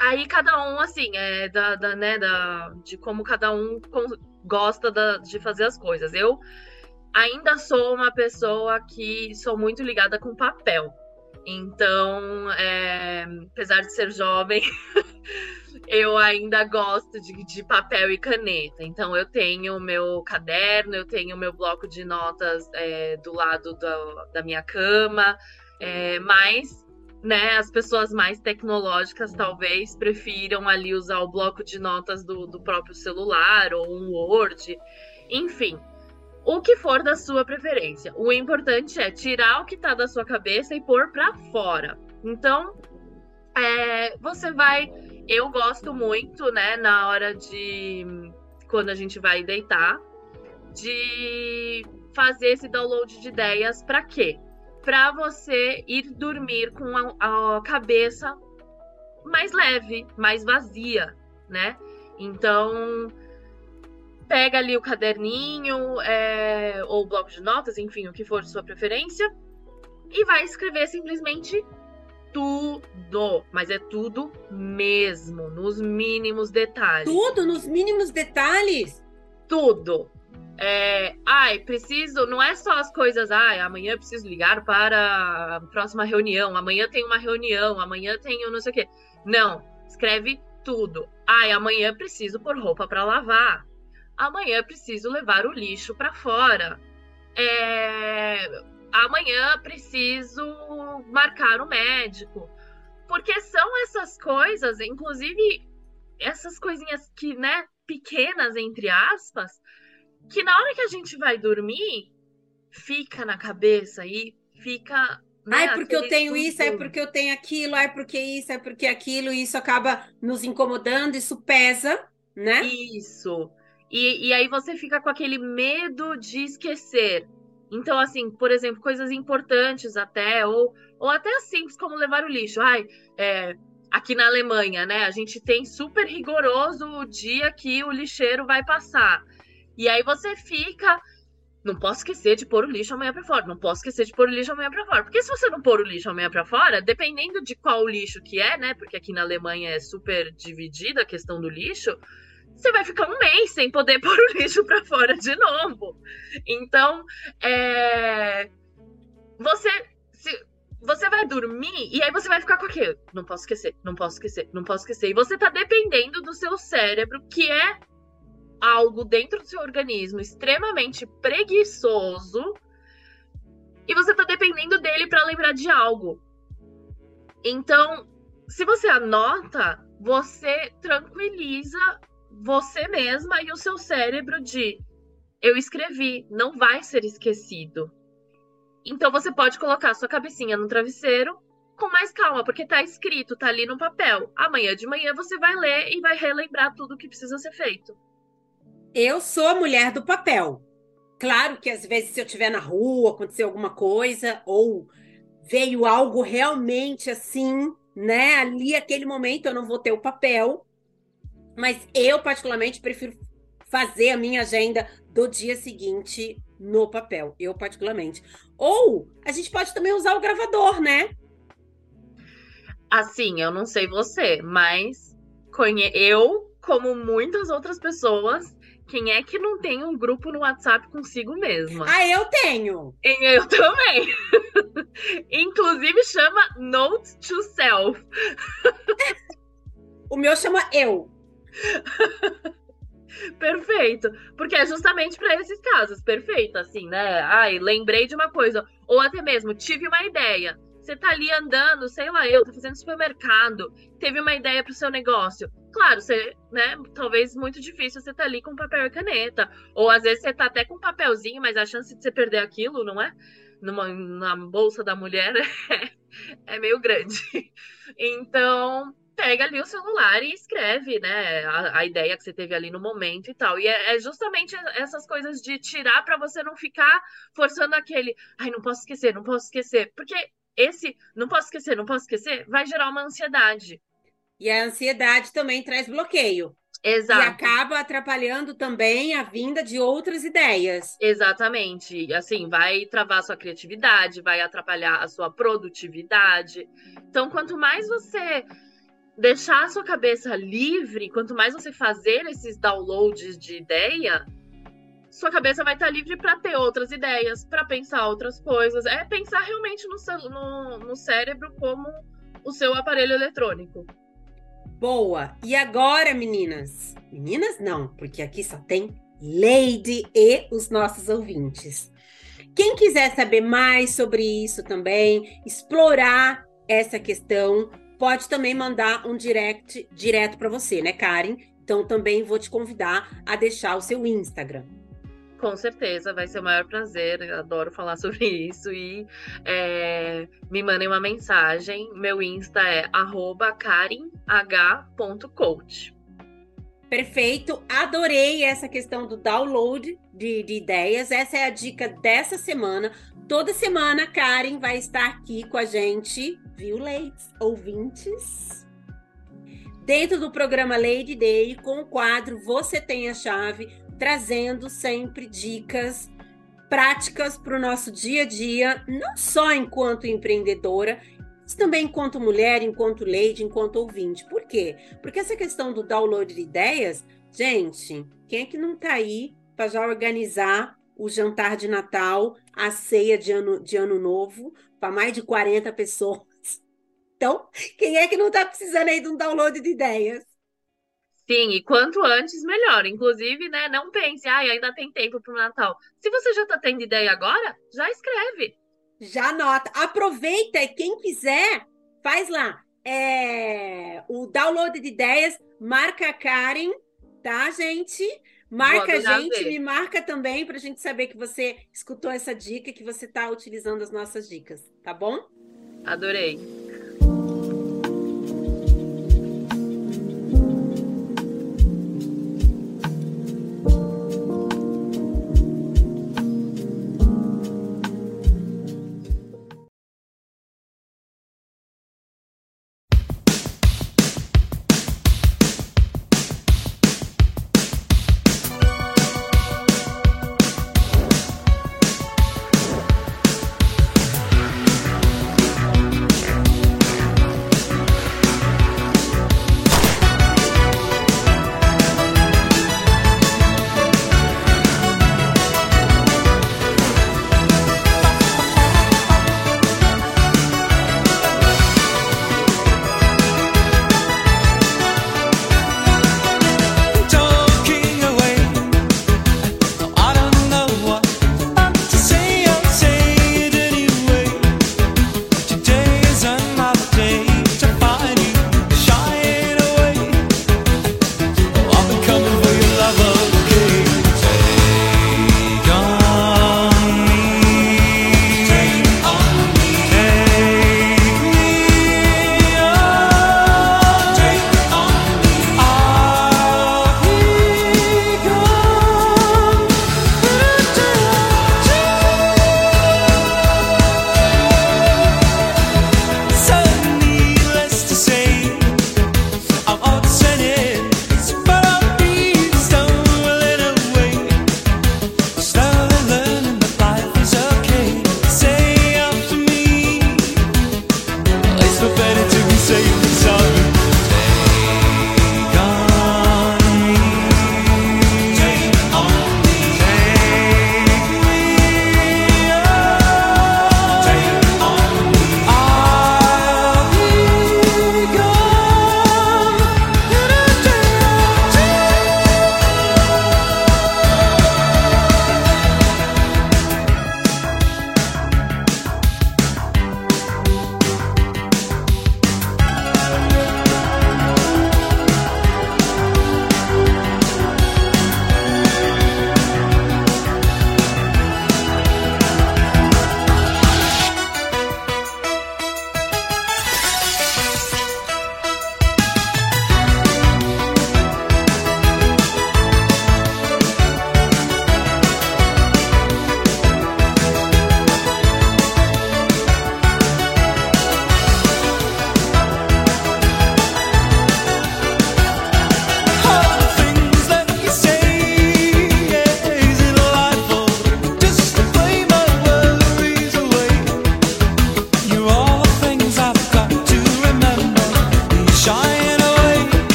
aí cada um, assim, é da, da, né, da, de como cada um gosta da, de fazer as coisas. Eu ainda sou uma pessoa que sou muito ligada com papel. Então, é, apesar de ser jovem, eu ainda gosto de, de, papel e caneta. Então, eu tenho o meu caderno, eu tenho o meu bloco de notas é, do lado do, da minha cama, é, mas né, as pessoas mais tecnológicas talvez prefiram ali usar o bloco de notas do, do próprio celular ou um Word, enfim o que for da sua preferência. O importante é tirar o que está da sua cabeça e pôr para fora. Então, é, você vai. Eu gosto muito, né, na hora de. Quando a gente vai deitar, de fazer esse download de ideias para quê? Para você ir dormir com a, a cabeça mais leve, mais vazia, né? Então, pega ali o caderninho é, ou o bloco de notas, enfim, o que for de sua preferência, e vai escrever simplesmente tudo, mas é tudo mesmo, nos mínimos detalhes. Tudo, nos mínimos detalhes? Tudo. É, ai, preciso, não é só as coisas, ai, amanhã preciso ligar para a próxima reunião, amanhã tem uma reunião, amanhã tenho não sei o quê. Não, escreve tudo. Ai, amanhã preciso pôr roupa para lavar amanhã preciso levar o lixo para fora. É, amanhã preciso marcar o médico. Porque são essas coisas, inclusive essas coisinhas que, né, pequenas, entre aspas, que na hora que a gente vai dormir, fica na cabeça e fica. Né, ai, porque eu tenho isso, é porque eu tenho aquilo, ai, porque isso, é porque aquilo, e isso acaba nos incomodando, isso pesa, né? Isso. E, e aí você fica com aquele medo de esquecer. Então, assim, por exemplo, coisas importantes até, ou, ou até simples como levar o lixo. Ai, é, aqui na Alemanha, né? A gente tem super rigoroso o dia que o lixeiro vai passar. E aí você fica. Não posso esquecer de pôr o lixo amanhã para fora. Não posso esquecer de pôr o lixo amanhã para fora. Porque se você não pôr o lixo amanhã para fora, dependendo de qual lixo que é, né? Porque aqui na Alemanha é super dividida a questão do lixo você vai ficar um mês sem poder pôr o lixo para fora de novo. Então, é... você se... você vai dormir e aí você vai ficar com aquilo. Não posso esquecer, não posso esquecer, não posso esquecer. E você tá dependendo do seu cérebro, que é algo dentro do seu organismo extremamente preguiçoso. E você tá dependendo dele para lembrar de algo. Então, se você anota, você tranquiliza você mesma e o seu cérebro de eu escrevi, não vai ser esquecido. Então você pode colocar sua cabecinha no travesseiro com mais calma, porque tá escrito, tá ali no papel. Amanhã de manhã você vai ler e vai relembrar tudo o que precisa ser feito. Eu sou a mulher do papel. Claro que às vezes se eu estiver na rua, acontecer alguma coisa ou veio algo realmente assim, né? Ali aquele momento eu não vou ter o papel, mas eu, particularmente, prefiro fazer a minha agenda do dia seguinte no papel. Eu, particularmente. Ou a gente pode também usar o gravador, né? Assim, eu não sei você, mas conhe... eu como muitas outras pessoas, quem é que não tem um grupo no WhatsApp consigo mesma? Ah, eu tenho! Eu também! Inclusive chama Note to Self. o meu chama Eu. Perfeito. Porque é justamente para esses casos. Perfeito, assim, né? Ai, lembrei de uma coisa. Ou até mesmo, tive uma ideia. Você tá ali andando, sei lá, eu, tá fazendo supermercado, teve uma ideia pro seu negócio. Claro, você, né, talvez muito difícil você tá ali com papel e caneta. Ou às vezes você tá até com papelzinho, mas a chance de você perder aquilo, não é? Numa, na bolsa da mulher é, é meio grande. Então, pega ali o celular e escreve, né, a, a, ideia que você teve ali no momento e tal. E é, é justamente essas coisas de tirar para você não ficar forçando aquele, ai, não posso esquecer, não posso esquecer, porque esse não posso esquecer, não posso esquecer, vai gerar uma ansiedade. E a ansiedade também traz bloqueio. Exato. E acaba atrapalhando também a vinda de outras ideias. Exatamente. Assim, vai travar a sua criatividade, vai atrapalhar a sua produtividade. Então, quanto mais você deixar a sua cabeça livre, quanto mais você fazer esses downloads de ideia, sua cabeça vai estar livre para ter outras ideias, para pensar outras coisas. É pensar realmente no, no, no cérebro como o seu aparelho eletrônico. Boa! E agora, meninas? Meninas não, porque aqui só tem Lady e os nossos ouvintes. Quem quiser saber mais sobre isso também, explorar essa questão, pode também mandar um direct direto para você, né, Karen? Então também vou te convidar a deixar o seu Instagram. Com certeza, vai ser o maior prazer. Eu adoro falar sobre isso. E é, me mandem uma mensagem. Meu Insta é karenh.coach. Perfeito, adorei essa questão do download de, de, ideias. Essa é a dica dessa semana. Toda semana, Karen vai estar aqui com a gente viu, ladies, ouvintes? Dentro do programa Lady Day, com o quadro Você Tem a Chave, trazendo sempre dicas práticas para o nosso dia a dia, não só enquanto empreendedora, mas também enquanto mulher, enquanto lady, enquanto ouvinte. Por quê? Porque essa questão do download de ideias, gente, quem é que não está aí para já organizar o jantar de Natal, a ceia de ano, de ano novo, para mais de 40 pessoas? Então, quem é que não está precisando aí de um download de ideias? Sim, e quanto antes, melhor. Inclusive, né, não pense, ah, ainda tem tempo para o Natal. Se você já está tendo ideia agora, já escreve. Já anota. Aproveita e quem quiser, faz lá. É, o download de ideias, marca a Karen, tá, gente? Marca a gente, me marca também para a gente saber que você escutou essa dica, que você está utilizando as nossas dicas, tá bom? Adorei.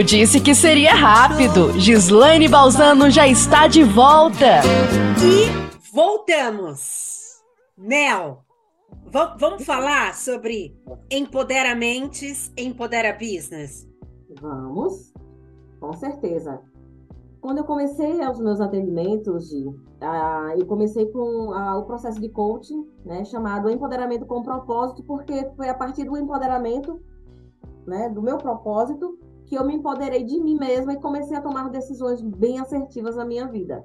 Eu disse que seria rápido. Gislaine Balzano já está de volta. E voltamos. Mel, vamos falar sobre empoderamentes, empodera business? Vamos, com certeza. Quando eu comecei os meus atendimentos, Gi, uh, eu comecei com uh, o processo de coaching, né, chamado Empoderamento com Propósito, porque foi a partir do empoderamento, né, do meu propósito, que eu me empoderei de mim mesma e comecei a tomar decisões bem assertivas na minha vida.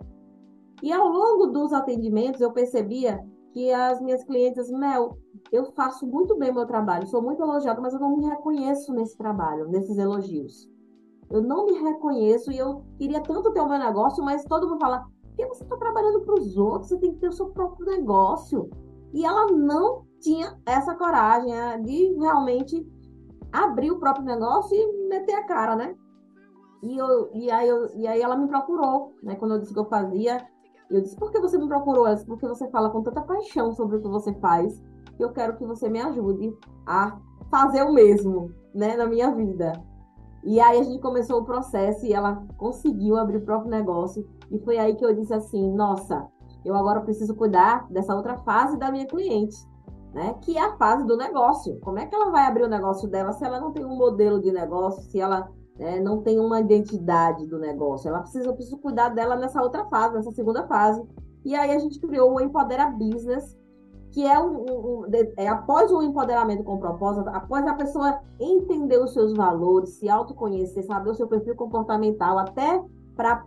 E ao longo dos atendimentos, eu percebia que as minhas clientes, Mel, eu faço muito bem meu trabalho, sou muito elogiada, mas eu não me reconheço nesse trabalho, nesses elogios. Eu não me reconheço e eu queria tanto ter o meu negócio, mas todo mundo fala, porque você está trabalhando para os outros, você tem que ter o seu próprio negócio. E ela não tinha essa coragem de realmente abrir o próprio negócio e meter a cara, né? E, eu, e, aí, eu, e aí ela me procurou, né? Quando eu disse que eu fazia, eu disse, por que você me procurou? Ela disse, porque você fala com tanta paixão sobre o que você faz, que eu quero que você me ajude a fazer o mesmo, né, na minha vida. E aí a gente começou o processo e ela conseguiu abrir o próprio negócio. E foi aí que eu disse assim: nossa, eu agora preciso cuidar dessa outra fase da minha cliente, né? Que é a fase do negócio. Como é que ela vai abrir o negócio dela se ela não tem um modelo de negócio, se ela né, não tem uma identidade do negócio? Ela precisa, eu preciso cuidar dela nessa outra fase, nessa segunda fase. E aí a gente criou o Empodera Business, que é, um, um, é após o empoderamento com propósito, após a pessoa entender os seus valores, se autoconhecer, saber o seu perfil comportamental, até para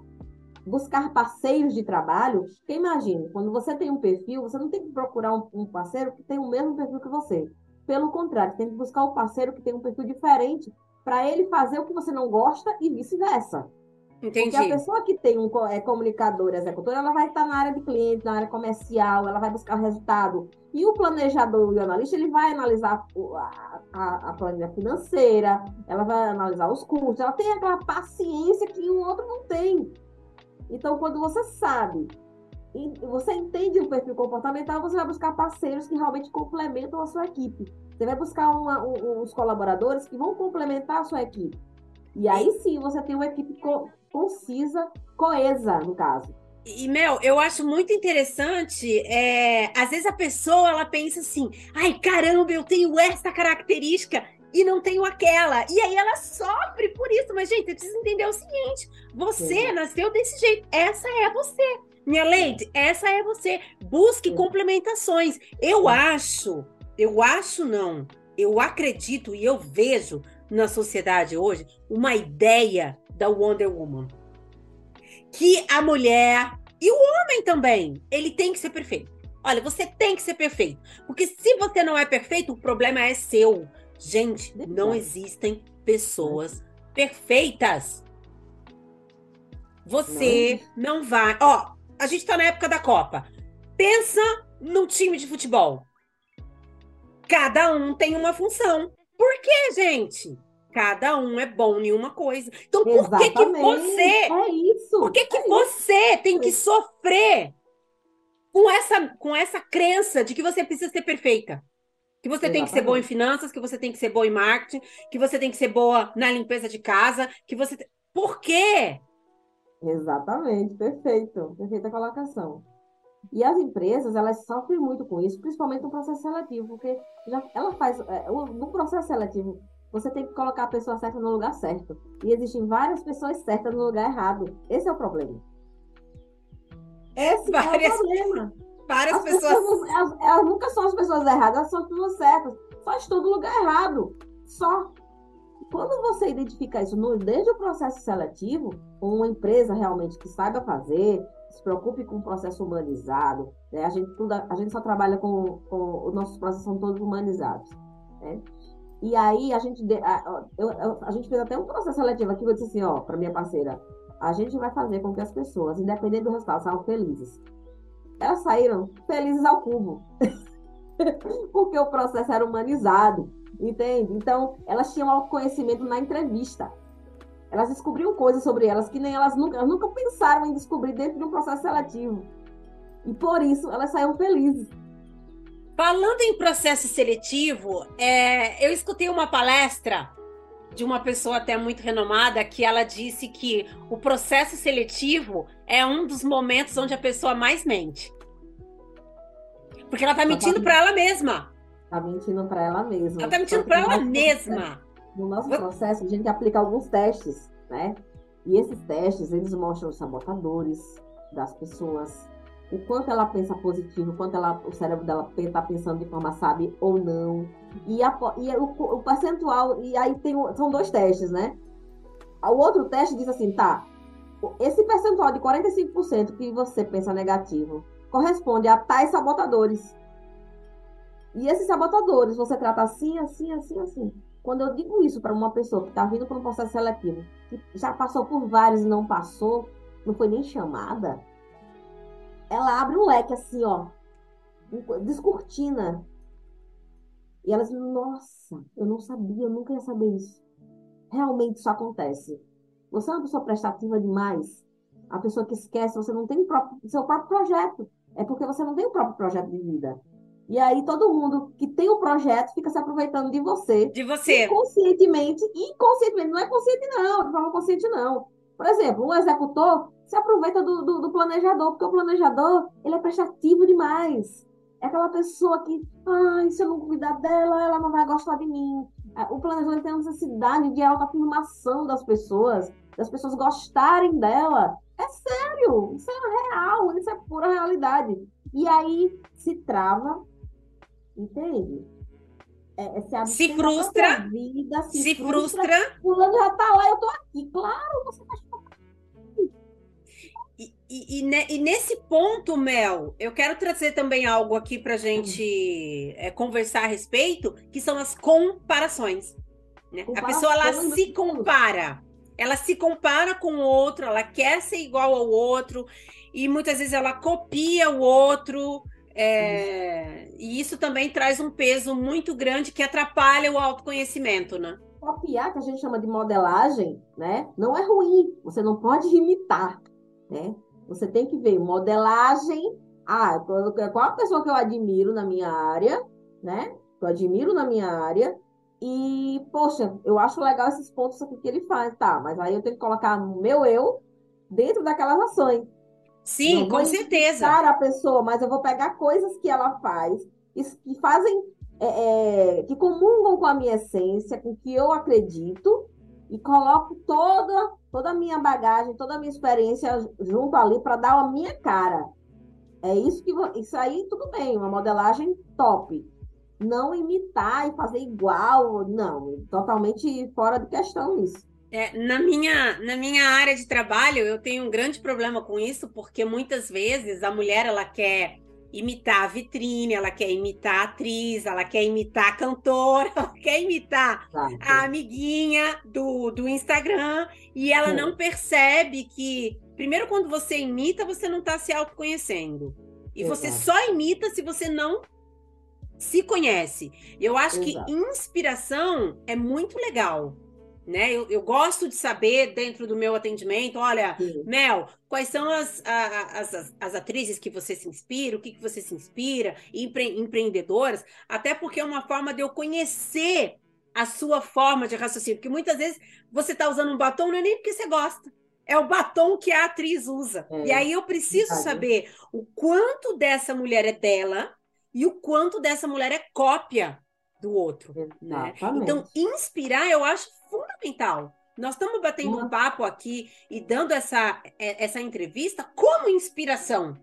buscar parceiros de trabalho, porque imagine, quando você tem um perfil, você não tem que procurar um, um parceiro que tem o mesmo perfil que você. Pelo contrário, tem que buscar um parceiro que tem um perfil diferente para ele fazer o que você não gosta e vice-versa. Entendi. Porque a pessoa que tem um é, comunicador, executor, ela vai estar na área de cliente, na área comercial, ela vai buscar resultado. E o planejador e o analista, ele vai analisar a, a, a planilha financeira, ela vai analisar os custos, ela tem aquela paciência que o outro não tem. Então, quando você sabe você entende o perfil comportamental, você vai buscar parceiros que realmente complementam a sua equipe. Você vai buscar uma, um, uns colaboradores que vão complementar a sua equipe. E aí sim você tem uma equipe co concisa, coesa, no caso. E, Mel, eu acho muito interessante, é, às vezes a pessoa, ela pensa assim, ai, caramba, eu tenho essa característica e não tenho aquela. E aí ela sofre por isso. Mas, gente, eu preciso entender o seguinte, você nasceu desse jeito, essa é você. Minha lady, essa é você. Busque Sim. complementações. Eu Sim. acho, eu acho não, eu acredito e eu vejo na sociedade hoje uma ideia da Wonder Woman. Que a mulher e o homem também, ele tem que ser perfeito. Olha, você tem que ser perfeito. Porque se você não é perfeito, o problema é seu. Gente, não existem pessoas perfeitas. Você não, não vai. Ó, a gente tá na época da Copa. Pensa num time de futebol. Cada um tem uma função. Por quê, gente? Cada um é bom em uma coisa. Então, por Exatamente. que, que você. É isso. Por que, que é você isso. tem que sofrer com essa, com essa crença de que você precisa ser perfeita? Que você Exatamente. tem que ser boa em finanças, que você tem que ser boa em marketing, que você tem que ser boa na limpeza de casa, que você. Por quê? Exatamente, perfeito. Perfeita colocação. E as empresas, elas sofrem muito com isso, principalmente no processo seletivo, porque já, ela faz. É, no processo seletivo, você tem que colocar a pessoa certa no lugar certo. E existem várias pessoas certas no lugar errado. Esse é o problema. Esse várias, é o problema. Várias as pessoas. pessoas elas, elas, nunca são as pessoas erradas, elas são as pessoas certas. Só estão no lugar errado. Só. Quando você identifica isso no, desde o processo seletivo, com uma empresa realmente que saiba fazer, se preocupe com o processo humanizado, né? a, gente, tudo, a gente só trabalha com, com os nossos processos são todos humanizados. Né? E aí a gente, a, eu, a gente fez até um processo seletivo aqui, eu disse assim, ó, para minha parceira, a gente vai fazer com que as pessoas, independente do resultado, saiam felizes. Elas saíram felizes ao cubo. Porque o processo era humanizado, entende? Então, elas tinham autoconhecimento na entrevista. Elas descobriam coisas sobre elas que nem elas nunca, elas nunca pensaram em descobrir dentro de um processo seletivo. E por isso elas saíram felizes. Falando em processo seletivo, é, eu escutei uma palestra de uma pessoa até muito renomada que ela disse que o processo seletivo é um dos momentos onde a pessoa mais mente. Porque ela tá mentindo para ela mesma. Tá mentindo para ela mesma. Ela tá mentindo para ela mesma. No nosso processo, a gente aplica alguns testes, né? E esses testes, eles mostram os sabotadores das pessoas, o quanto ela pensa positivo, o quanto ela, o cérebro dela está pensando de forma sábia ou não. E, a, e o, o, percentual, e aí tem, são dois testes, né? O outro teste diz assim, tá, esse percentual de 45% que você pensa negativo corresponde a tais sabotadores. E esses sabotadores você trata assim, assim, assim, assim. Quando eu digo isso para uma pessoa que está vindo para um processo seletivo, que já passou por vários e não passou, não foi nem chamada, ela abre um leque assim, ó, descortina. E ela diz, nossa, eu não sabia, eu nunca ia saber isso. Realmente isso acontece. Você é uma pessoa prestativa demais. A pessoa que esquece, você não tem próprio, seu próprio projeto. É porque você não tem o próprio projeto de vida. E aí todo mundo que tem o um projeto fica se aproveitando de você. De você. Conscientemente, inconscientemente. Não é consciente, não, de forma consciente, não. Por exemplo, um executor se aproveita do, do, do, planejador, porque o planejador ele é prestativo demais. É aquela pessoa que, ai, se eu não cuidar dela, ela não vai gostar de mim. O planejador tem a necessidade de autoafirmação das pessoas, das pessoas gostarem dela. É sério, isso é real, isso é pura realidade. E aí se trava, entende? É, é se, se frustra, vida, se, se frustra. frustra. Fulano já tá lá, eu tô aqui. Claro, você vai e, e, e, nesse ponto, Mel, eu quero trazer também algo aqui para gente é, conversar a respeito, que são as comparações. Né? A pessoa ela se compara, ela se compara com o outro, ela quer ser igual ao outro e muitas vezes ela copia o outro. É, e isso também traz um peso muito grande que atrapalha o autoconhecimento, né? Copiar, que a gente chama de modelagem, né? Não é ruim. Você não pode imitar né? Você tem que ver modelagem. Ah, qual a pessoa que eu admiro na minha área, né? Que eu admiro na minha área. E, poxa, eu acho legal esses pontos aqui que ele faz, tá? Mas aí eu tenho que colocar o meu eu dentro daquelas ações. Sim, com certeza. a pessoa, mas eu vou pegar coisas que ela faz, que fazem, é, é, que comungam com a minha essência, com o que eu acredito, e coloco toda toda a minha bagagem, toda a minha experiência junto ali para dar a minha cara. É isso que isso aí tudo bem, uma modelagem top. Não imitar e fazer igual, não, totalmente fora de questão isso. É, na, minha, na minha área de trabalho, eu tenho um grande problema com isso, porque muitas vezes a mulher ela quer imitar a vitrine, ela quer imitar a atriz, ela quer imitar a cantora, ela quer imitar a amiguinha do, do Instagram e ela não percebe que, primeiro, quando você imita, você não está se autoconhecendo. E Exato. você só imita se você não se conhece. Eu acho Exato. que inspiração é muito legal né? Eu, eu, gosto de saber dentro do meu atendimento, olha, Sim. Mel, quais são as, as, as, as, atrizes que você se inspira, o que, que você se inspira, empre, empreendedoras, até porque é uma forma de eu conhecer a sua forma de raciocínio, porque muitas vezes você está usando um batom não é nem porque você gosta, é o batom que a atriz usa. É. E aí eu preciso saber o quanto dessa mulher é dela e o quanto dessa mulher é cópia do outro. Né? Então, inspirar eu acho fundamental. Nós estamos batendo um papo aqui e dando essa, é, essa entrevista como inspiração.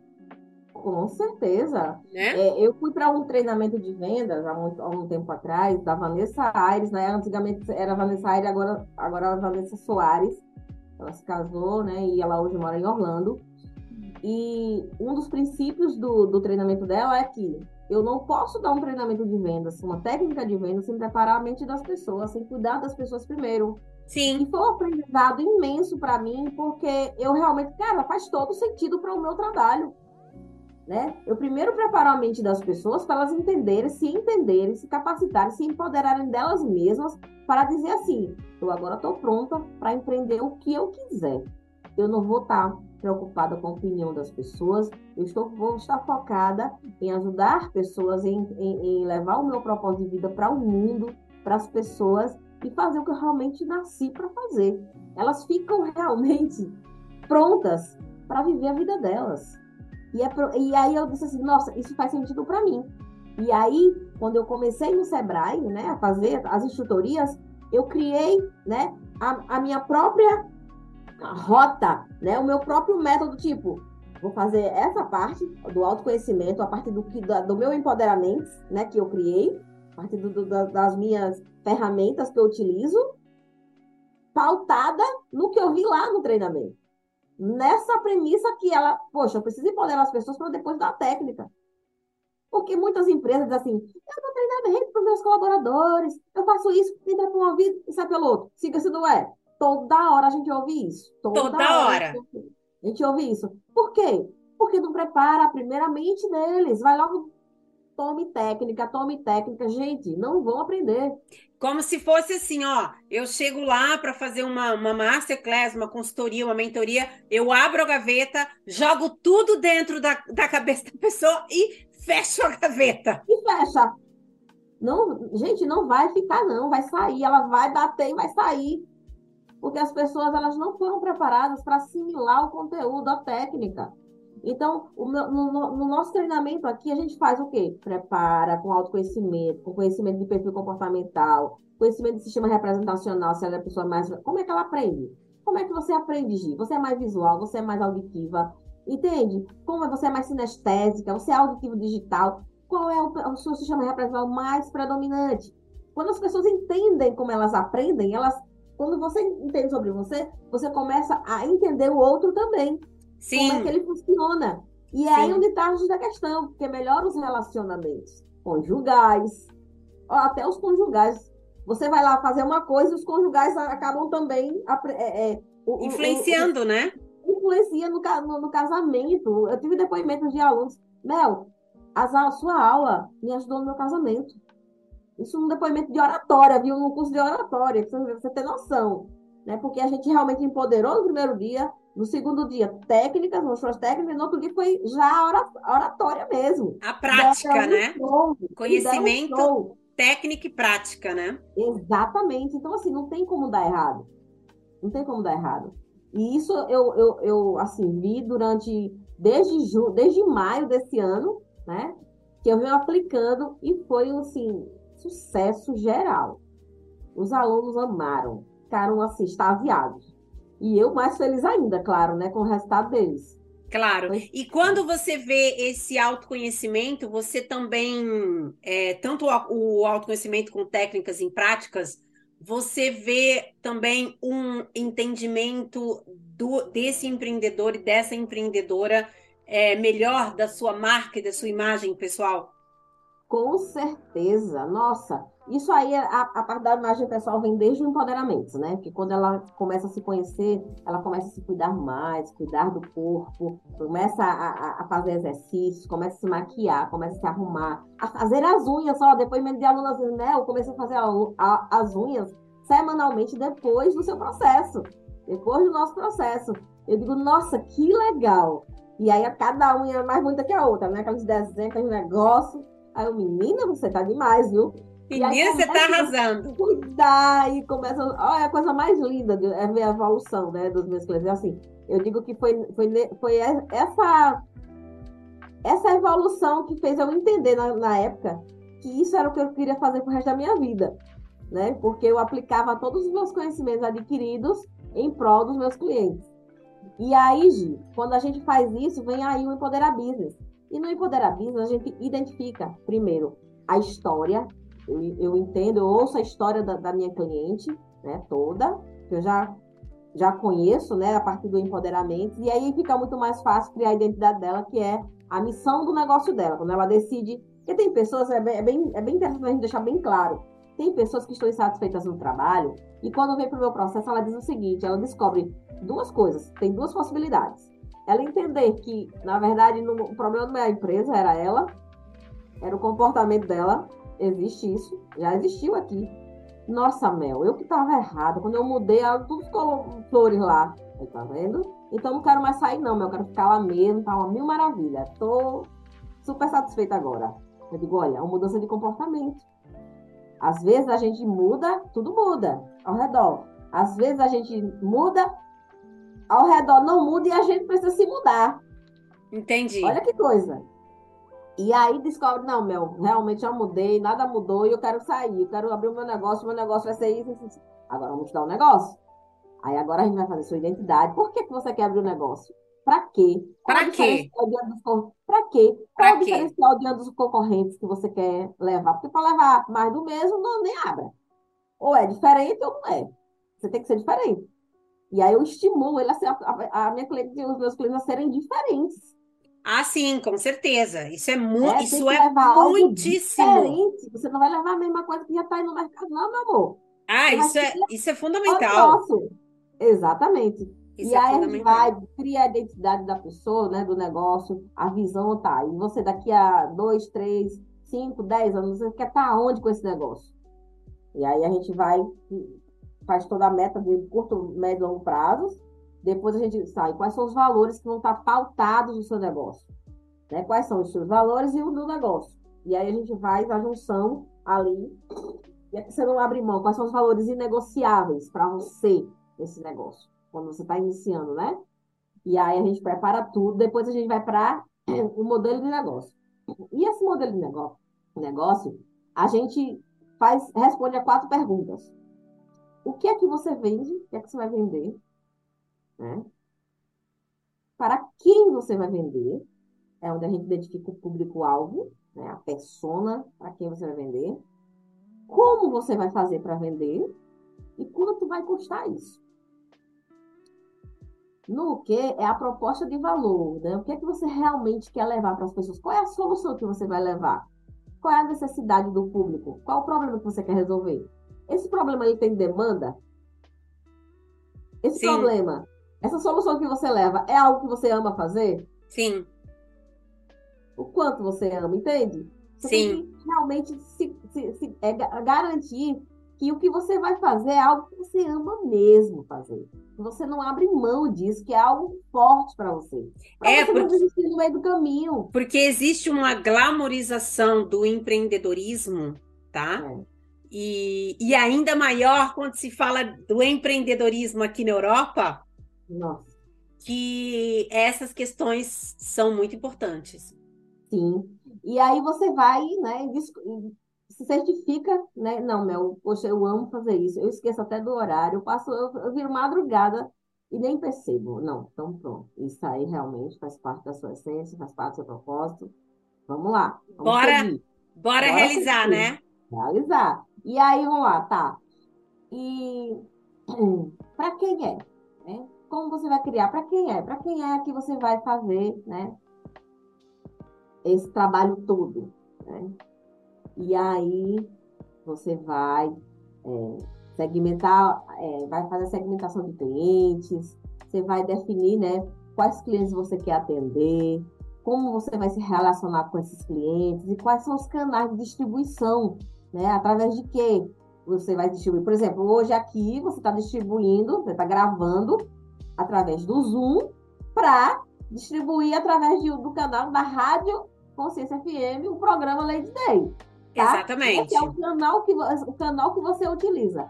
Com certeza. Né? É, eu fui para um treinamento de vendas há, muito, há um tempo atrás, da Vanessa Aires, né? Antigamente era Vanessa Aires, agora, agora é Vanessa Soares. Ela se casou, né? E ela hoje mora em Orlando. E um dos princípios do, do treinamento dela é que eu não posso dar um treinamento de vendas, uma técnica de vendas, sem preparar a mente das pessoas, sem cuidar das pessoas primeiro. Sim. E foi um aprendizado imenso para mim, porque eu realmente, cara, faz todo sentido para o meu trabalho. Né? Eu primeiro preparo a mente das pessoas para elas entenderem, se entenderem, se capacitarem, se empoderarem delas mesmas, para dizer assim: eu agora estou pronta para empreender o que eu quiser. Eu não vou estar tá preocupada com a opinião das pessoas, eu estou, vou estar focada em ajudar pessoas, em, em, em levar o meu propósito de vida para o mundo, para as pessoas, e fazer o que eu realmente nasci para fazer. Elas ficam realmente prontas para viver a vida delas. E, é e aí eu disse assim, nossa, isso faz sentido para mim. E aí, quando eu comecei no Sebrae, né, a fazer as instrutorias, eu criei, né, a, a minha própria rota, né, o meu próprio método, tipo, vou fazer essa parte do autoconhecimento, a partir do, que, do meu empoderamento, né, que eu criei, a partir do, do, das minhas ferramentas que eu utilizo, pautada no que eu vi lá no treinamento. Nessa premissa que ela, poxa, eu preciso empoderar as pessoas para depois dar a técnica. Porque muitas empresas dizem assim, eu dou treinamento para os meus colaboradores, eu faço isso, entra por um ouvido e sai pelo outro. Siga-se não é. Toda hora a gente ouve isso. Toda, Toda hora. hora. A gente ouve isso. Por quê? Porque não prepara a primeira mente deles. Vai logo, tome técnica, tome técnica. Gente, não vão aprender. Como se fosse assim, ó. Eu chego lá para fazer uma, uma masterclass, uma consultoria, uma mentoria. Eu abro a gaveta, jogo tudo dentro da, da cabeça da pessoa e fecho a gaveta. E fecha. Não, gente, não vai ficar, não. Vai sair. Ela vai bater e vai sair porque as pessoas elas não foram preparadas para assimilar o conteúdo, a técnica. Então, no, no, no, nosso treinamento aqui, a gente faz o quê? Prepara com autoconhecimento, com conhecimento de perfil comportamental, conhecimento de sistema representacional, se ela é a pessoa mais. Como é que ela aprende? Como é que você aprende, Gi? Você é mais visual, você é mais auditiva, entende? Como é, você é mais sinestésica, você é auditivo digital. Qual é o, o seu sistema representacional mais predominante? Quando as pessoas entendem como elas aprendem, elas quando você entende sobre você, você começa a entender o outro também. Sim. Como é que ele funciona. E é aí onde está a questão, porque melhora os relacionamentos conjugais, até os conjugais. Você vai lá fazer uma coisa e os conjugais acabam também é, é, o, influenciando, o, né? Influencia no, no, no, casamento. Eu tive depoimentos de alunos. Mel, a sua aula me ajudou no meu casamento. Isso num depoimento de oratória, viu? Num curso de oratória, para você ter noção. Né? Porque a gente realmente empoderou no primeiro dia, no segundo dia, técnicas, mostrou as técnicas, no outro dia foi já a oratória mesmo. A prática, né? Show, Conhecimento, técnica e prática, né? Exatamente. Então, assim, não tem como dar errado. Não tem como dar errado. E isso eu, eu, eu assim, vi durante, desde, ju, desde maio desse ano, né? Que eu venho aplicando e foi, assim, sucesso geral. Os alunos amaram, ficaram assim, extasiados. E eu mais feliz ainda, claro, né, com o resultado deles. Claro. E quando você vê esse autoconhecimento, você também, é, tanto o autoconhecimento com técnicas em práticas, você vê também um entendimento do, desse empreendedor e dessa empreendedora é, melhor da sua marca e da sua imagem pessoal? Com certeza. Nossa, isso aí, a, a parte da imagem pessoal vem desde o empoderamento, né? Que quando ela começa a se conhecer, ela começa a se cuidar mais, cuidar do corpo, começa a, a, a fazer exercícios, começa a se maquiar, começa a se arrumar, a fazer as unhas, só depois de alunas, né? Eu comecei a fazer a, as unhas semanalmente depois do seu processo, depois do nosso processo. Eu digo, nossa, que legal! E aí, cada unha é mais bonita que a outra, né? Aqueles desenhos, aqueles negócios. Aí eu, menina, você tá demais, viu? Menina, você tá arrasando. Cuidar e começa. Olha, é a coisa mais linda de, é ver a evolução né, dos meus clientes. Assim, eu digo que foi, foi, foi essa, essa evolução que fez eu entender na, na época que isso era o que eu queria fazer pro resto da minha vida. Né? Porque eu aplicava todos os meus conhecimentos adquiridos em prol dos meus clientes. E aí, Gi, quando a gente faz isso, vem aí o Empoderar Business. E no Empoderar Business, a gente identifica, primeiro, a história. Eu, eu entendo, eu ouço a história da, da minha cliente, né, toda, que eu já, já conheço, né, a partir do empoderamento. E aí fica muito mais fácil criar a identidade dela, que é a missão do negócio dela. Quando ela decide. Porque tem pessoas, é bem, é bem, é bem interessante a gente deixar bem claro. Tem pessoas que estão insatisfeitas no trabalho e quando vem para o meu processo, ela diz o seguinte: ela descobre duas coisas, tem duas possibilidades ela entender que, na verdade, no, o problema não é a empresa, era ela, era o comportamento dela, existe isso, já existiu aqui. Nossa, Mel, eu que estava errada, quando eu mudei, ela tudo ficou flores lá, tá vendo? Então não quero mais sair não, Mel, quero ficar lá mesmo, tá uma mil maravilha, tô super satisfeita agora. Eu digo, olha, é uma mudança de comportamento. Às vezes a gente muda, tudo muda ao redor. Às vezes a gente muda, ao redor não muda e a gente precisa se mudar. Entendi. Olha que coisa. E aí descobre, não, meu, realmente já mudei, nada mudou e eu quero sair, eu quero abrir o meu negócio, meu negócio vai ser isso, isso, isso. Agora vamos dar um negócio. Aí agora a gente vai fazer sua identidade. Por que, que você quer abrir o um negócio? Para quê? Para quê? Para quê? Qual é o diferencial diante dos concorrentes que você quer levar? Porque para levar mais do mesmo, não nem abra. Ou é diferente ou não é. Você tem que ser diferente. E aí eu estimulo ele a, ser, a, a minha cliente, os meus clientes a serem diferentes. Ah, sim, com certeza. Isso é, mu é, isso é muitíssimo. Diferente. Você não vai levar a mesma coisa que já está aí no mercado, não, meu amor. Ah, isso é, isso é fundamental. Exatamente. Isso e é aí a gente vai, cria a identidade da pessoa, né, do negócio, a visão tá. E você daqui a dois, três, cinco, dez anos, você quer estar tá onde com esse negócio? E aí a gente vai, faz toda a meta de curto, médio e longo prazo. Depois a gente sai quais são os valores que vão estar pautados no seu negócio. Né? Quais são os seus valores e o do negócio. E aí a gente faz a junção ali. E aqui você não abre mão. Quais são os valores inegociáveis para você nesse negócio? quando você está iniciando, né? E aí a gente prepara tudo, depois a gente vai para o modelo de negócio. E esse modelo de negócio, negócio, a gente faz, responde a quatro perguntas. O que é que você vende? O que é que você vai vender? Né? Para quem você vai vender? É onde a gente identifica o público-alvo, né? a persona para quem você vai vender. Como você vai fazer para vender? E quanto vai custar isso? No que é a proposta de valor, né? O que é que você realmente quer levar para as pessoas? Qual é a solução que você vai levar? Qual é a necessidade do público? Qual o problema que você quer resolver? Esse problema aí tem demanda? Esse Sim. problema, essa solução que você leva é algo que você ama fazer? Sim. O quanto você ama, entende? Você Sim. tem que realmente se, se, se é, garantir que o que você vai fazer é algo que você ama mesmo fazer. Você não abre mão disso, que é algo forte para você. Pra é, você porque, não desistir no meio do caminho. Porque existe uma glamorização do empreendedorismo, tá? É. E, e ainda maior quando se fala do empreendedorismo aqui na Europa. Nossa. Que essas questões são muito importantes. Sim. E aí você vai, né, se certifica, né? Não, Mel, poxa, eu amo fazer isso. Eu esqueço até do horário, eu passo, eu, eu viro madrugada e nem percebo. Não, então pronto. Isso aí realmente faz parte da sua essência, faz parte do seu propósito. Vamos lá. Vamos bora, bora, bora realizar, seguir. né? Realizar. E aí, vamos lá, tá. E para quem é? Né? Como você vai criar? Para quem é? Para quem é que você vai fazer, né? Esse trabalho todo, né? E aí você vai é, segmentar, é, vai fazer segmentação de clientes, você vai definir né, quais clientes você quer atender, como você vai se relacionar com esses clientes e quais são os canais de distribuição, né? Através de que você vai distribuir. Por exemplo, hoje aqui você está distribuindo, você está gravando através do Zoom para distribuir através de, do canal da Rádio Consciência FM o programa Lady Day. Tá? Exatamente. Esse é o canal, que, o canal que você utiliza.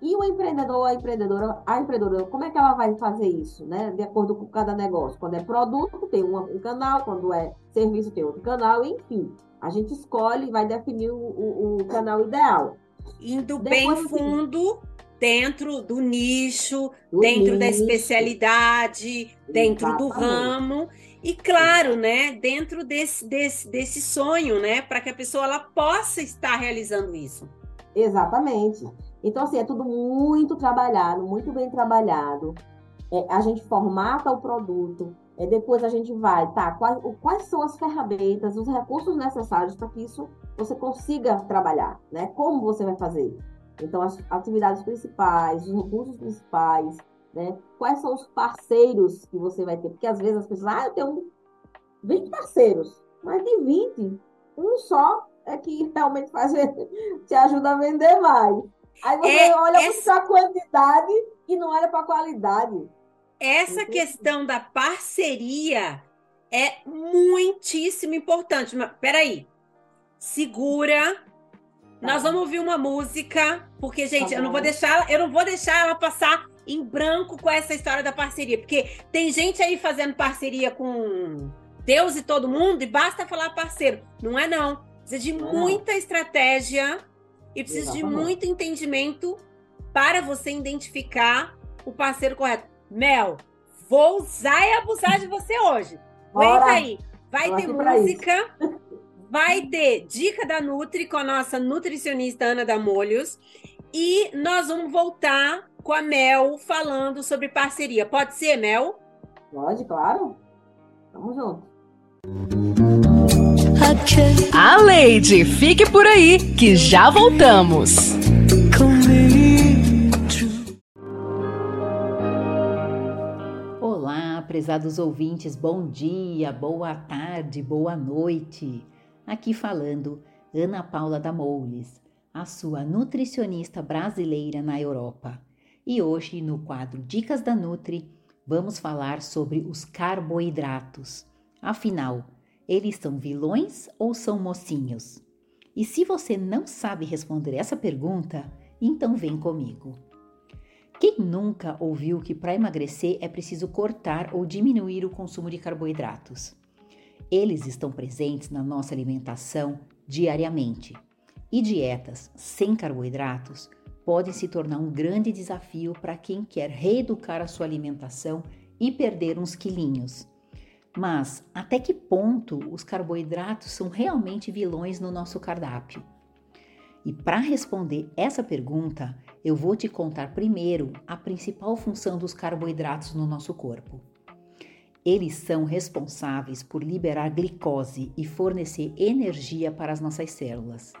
E o empreendedor ou a empreendedora, a empreendedora, como é que ela vai fazer isso, né? De acordo com cada negócio. Quando é produto, tem um, um canal, quando é serviço, tem outro canal, enfim. A gente escolhe e vai definir o, o, o canal ideal. Indo Depois, bem assim, fundo, dentro do nicho, do dentro nicho. da especialidade, dentro Exatamente. do ramo. E claro, né, dentro desse, desse, desse sonho, né, para que a pessoa ela possa estar realizando isso. Exatamente. Então, assim, é tudo muito trabalhado, muito bem trabalhado. É, a gente formata o produto, é, depois a gente vai, tá, quais, quais são as ferramentas, os recursos necessários para que isso você consiga trabalhar, né? Como você vai fazer? Então, as atividades principais, os recursos principais, né? Quais são os parceiros que você vai ter? Porque às vezes as pessoas, ah, eu tenho 20 parceiros, mas de 20, um só é que realmente faz te ajuda a vender mais. Aí você é, olha essa... para a quantidade e não olha para a qualidade. Essa Entendi. questão da parceria é muitíssimo importante. Mas, peraí, segura Nós vamos ouvir uma música, porque, gente, tá eu não vou deixar, eu não vou deixar ela passar em branco com essa história da parceria. Porque tem gente aí fazendo parceria com Deus e todo mundo e basta falar parceiro. Não é, não. Precisa de muita estratégia e precisa Exatamente. de muito entendimento para você identificar o parceiro correto. Mel, vou usar e abusar de você hoje. Aguenta aí. Vai ter música, vai ter dica da Nutri com a nossa nutricionista Ana da Molhos. E nós vamos voltar com a Mel falando sobre parceria. Pode ser, Mel? Pode, claro. Tamo junto. A Lady, fique por aí que já voltamos. Prezados ouvintes, bom dia, boa tarde, boa noite. Aqui falando Ana Paula da Moules, a sua nutricionista brasileira na Europa. E hoje, no quadro Dicas da Nutri, vamos falar sobre os carboidratos. Afinal, eles são vilões ou são mocinhos? E se você não sabe responder essa pergunta, então vem comigo. Quem nunca ouviu que para emagrecer é preciso cortar ou diminuir o consumo de carboidratos? Eles estão presentes na nossa alimentação diariamente. E dietas sem carboidratos podem se tornar um grande desafio para quem quer reeducar a sua alimentação e perder uns quilinhos. Mas até que ponto os carboidratos são realmente vilões no nosso cardápio? E para responder essa pergunta, eu vou te contar primeiro a principal função dos carboidratos no nosso corpo. Eles são responsáveis por liberar glicose e fornecer energia para as nossas células.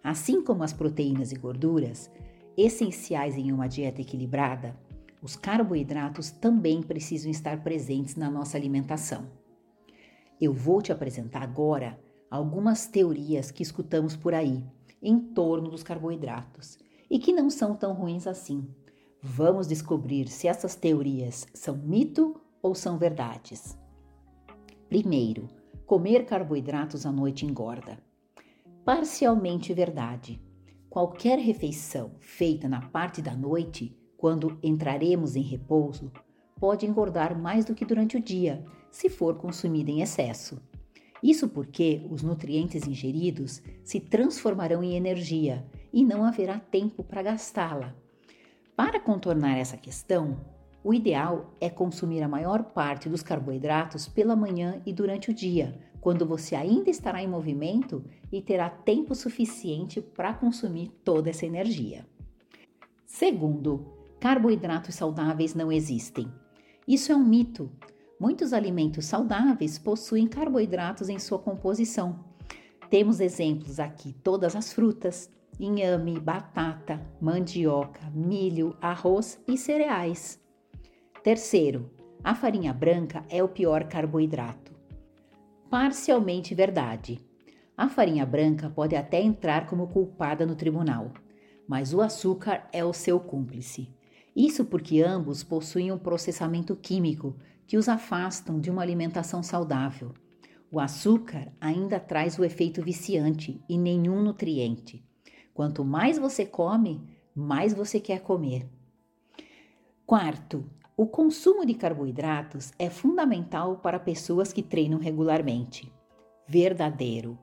Assim como as proteínas e gorduras, essenciais em uma dieta equilibrada, os carboidratos também precisam estar presentes na nossa alimentação. Eu vou te apresentar agora algumas teorias que escutamos por aí em torno dos carboidratos e que não são tão ruins assim. Vamos descobrir se essas teorias são mito ou são verdades. Primeiro, comer carboidratos à noite engorda. Parcialmente verdade. Qualquer refeição feita na parte da noite, quando entraremos em repouso, pode engordar mais do que durante o dia, se for consumida em excesso. Isso porque os nutrientes ingeridos se transformarão em energia e não haverá tempo para gastá-la. Para contornar essa questão, o ideal é consumir a maior parte dos carboidratos pela manhã e durante o dia, quando você ainda estará em movimento e terá tempo suficiente para consumir toda essa energia. Segundo, carboidratos saudáveis não existem. Isso é um mito. Muitos alimentos saudáveis possuem carboidratos em sua composição. Temos exemplos aqui: todas as frutas, inhame, batata, mandioca, milho, arroz e cereais. Terceiro, a farinha branca é o pior carboidrato. Parcialmente verdade. A farinha branca pode até entrar como culpada no tribunal, mas o açúcar é o seu cúmplice. Isso porque ambos possuem um processamento químico que os afastam de uma alimentação saudável. O açúcar ainda traz o efeito viciante e nenhum nutriente. Quanto mais você come, mais você quer comer. Quarto, o consumo de carboidratos é fundamental para pessoas que treinam regularmente. Verdadeiro.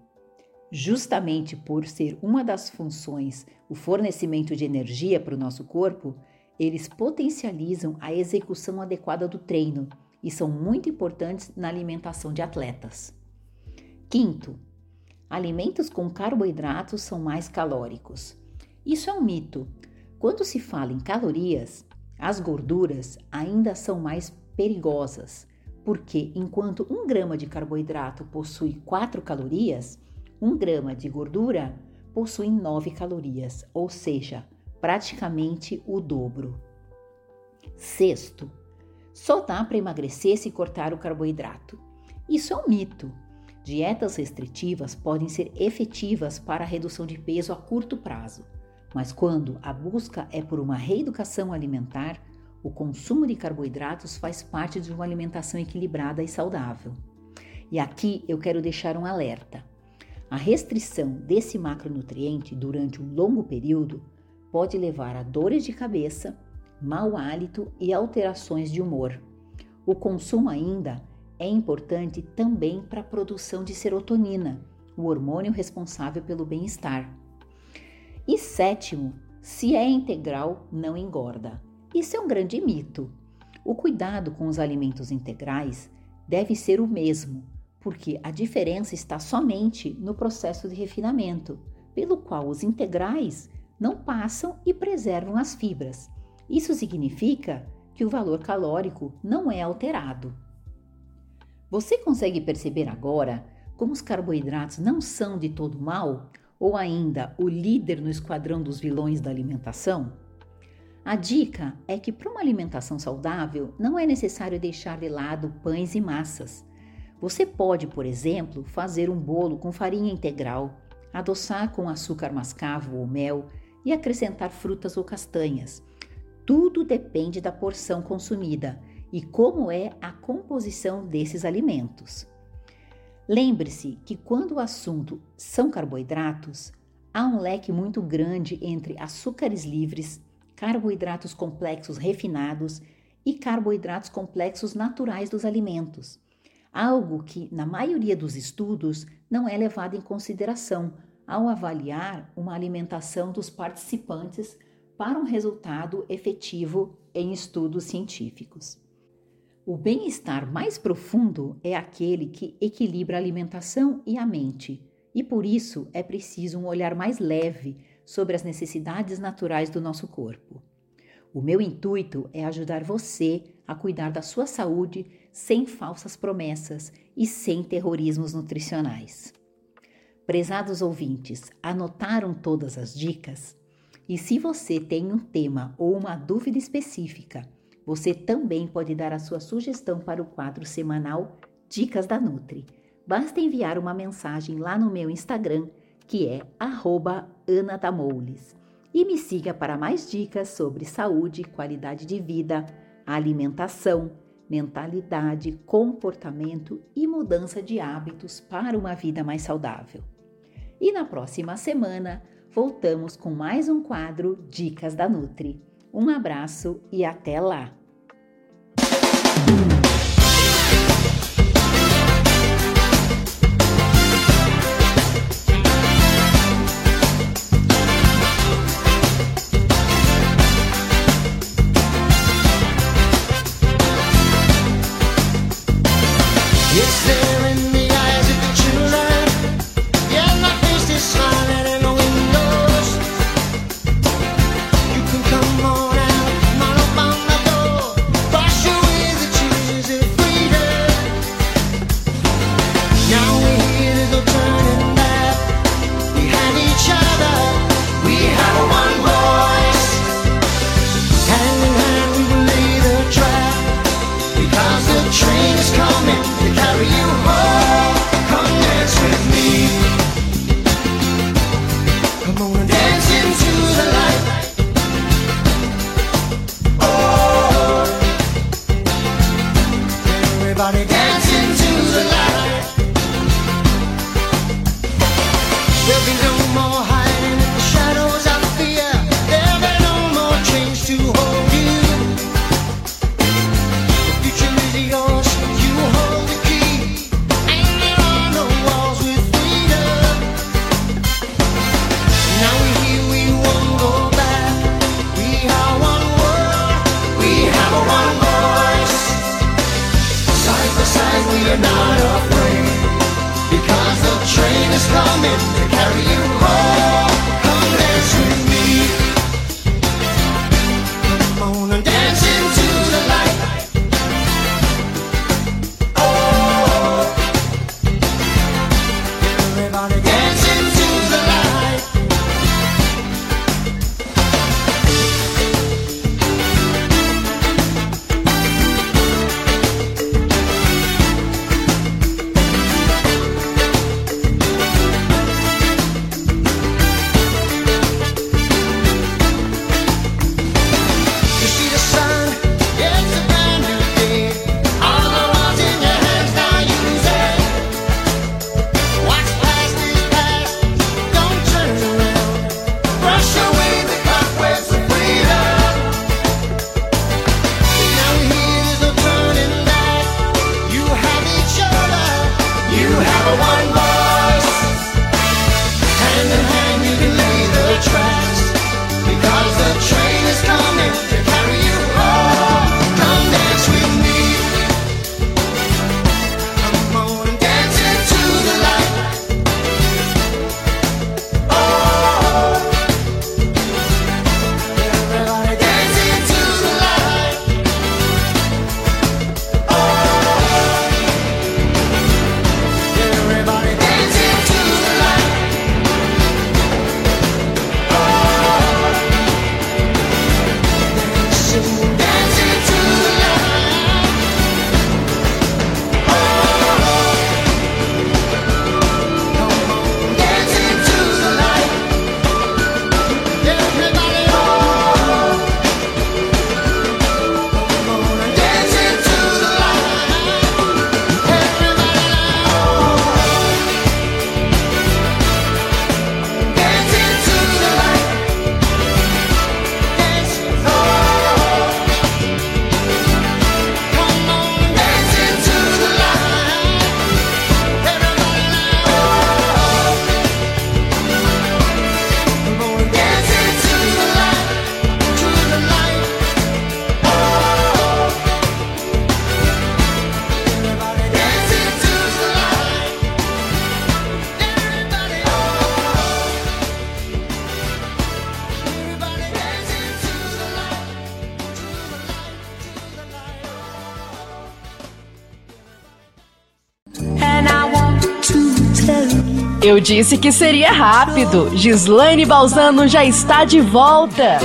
Justamente por ser uma das funções o fornecimento de energia para o nosso corpo, eles potencializam a execução adequada do treino e são muito importantes na alimentação de atletas. Quinto, alimentos com carboidratos são mais calóricos. Isso é um mito. Quando se fala em calorias, as gorduras ainda são mais perigosas, porque enquanto um grama de carboidrato possui 4 calorias, um grama de gordura possui 9 calorias, ou seja, praticamente o dobro. Sexto, só dá para emagrecer se cortar o carboidrato. Isso é um mito. Dietas restritivas podem ser efetivas para a redução de peso a curto prazo, mas quando a busca é por uma reeducação alimentar, o consumo de carboidratos faz parte de uma alimentação equilibrada e saudável. E aqui eu quero deixar um alerta. A restrição desse macronutriente durante um longo período pode levar a dores de cabeça, mau hálito e alterações de humor. O consumo ainda é importante também para a produção de serotonina, o hormônio responsável pelo bem-estar. E sétimo, se é integral, não engorda. Isso é um grande mito. O cuidado com os alimentos integrais deve ser o mesmo, porque a diferença está somente no processo de refinamento, pelo qual os integrais não passam e preservam as fibras. Isso significa que o valor calórico não é alterado. Você consegue perceber agora como os carboidratos não são de todo mal? Ou ainda o líder no esquadrão dos vilões da alimentação? A dica é que para uma alimentação saudável não é necessário deixar de lado pães e massas. Você pode, por exemplo, fazer um bolo com farinha integral, adoçar com açúcar mascavo ou mel e acrescentar frutas ou castanhas. Tudo depende da porção consumida e como é a composição desses alimentos. Lembre-se que quando o assunto são carboidratos, há um leque muito grande entre açúcares livres, carboidratos complexos refinados e carboidratos complexos naturais dos alimentos, algo que, na maioria dos estudos, não é levado em consideração ao avaliar uma alimentação dos participantes para um resultado efetivo em estudos científicos. O bem-estar mais profundo é aquele que equilibra a alimentação e a mente, e por isso é preciso um olhar mais leve sobre as necessidades naturais do nosso corpo. O meu intuito é ajudar você a cuidar da sua saúde sem falsas promessas e sem terrorismos nutricionais. Prezados ouvintes, anotaram todas as dicas? E se você tem um tema ou uma dúvida específica, você também pode dar a sua sugestão para o quadro semanal Dicas da Nutri. Basta enviar uma mensagem lá no meu Instagram, que é @ana_damoules, e me siga para mais dicas sobre saúde, qualidade de vida, alimentação, mentalidade, comportamento e mudança de hábitos para uma vida mais saudável. E na próxima semana voltamos com mais um quadro Dicas da Nutri. Um abraço e até lá! Disse que seria rápido. Gislaine Balzano já está de volta.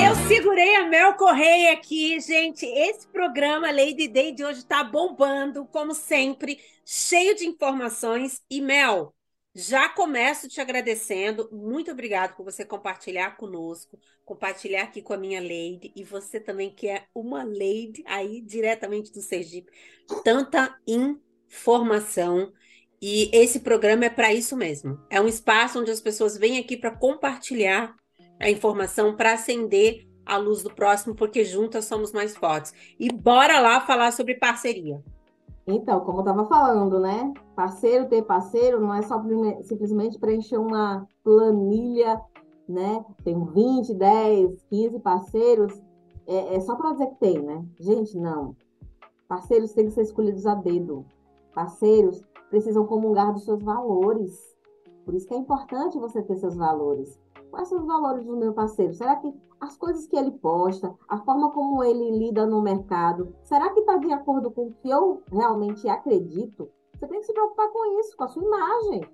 Eu segurei a Mel Correia aqui, gente. Esse programa Lady Day de hoje está bombando, como sempre, cheio de informações. E Mel, já começo te agradecendo. Muito obrigado por você compartilhar conosco, compartilhar aqui com a minha Lady e você também que é uma Lady aí diretamente do Sergipe. Tanta informação. E esse programa é para isso mesmo. É um espaço onde as pessoas vêm aqui para compartilhar a informação, para acender a luz do próximo, porque juntas somos mais fortes. E bora lá falar sobre parceria. Então, como eu estava falando, né? Parceiro ter parceiro não é só simplesmente preencher uma planilha, né? Tem 20, 10, 15 parceiros. É, é só para dizer que tem, né? Gente, não. Parceiros têm que ser escolhidos a dedo. Parceiros precisam comungar dos seus valores. Por isso que é importante você ter seus valores. Quais são os valores do meu parceiro? Será que as coisas que ele posta, a forma como ele lida no mercado, será que está de acordo com o que eu realmente acredito? Você tem que se preocupar com isso, com a sua imagem.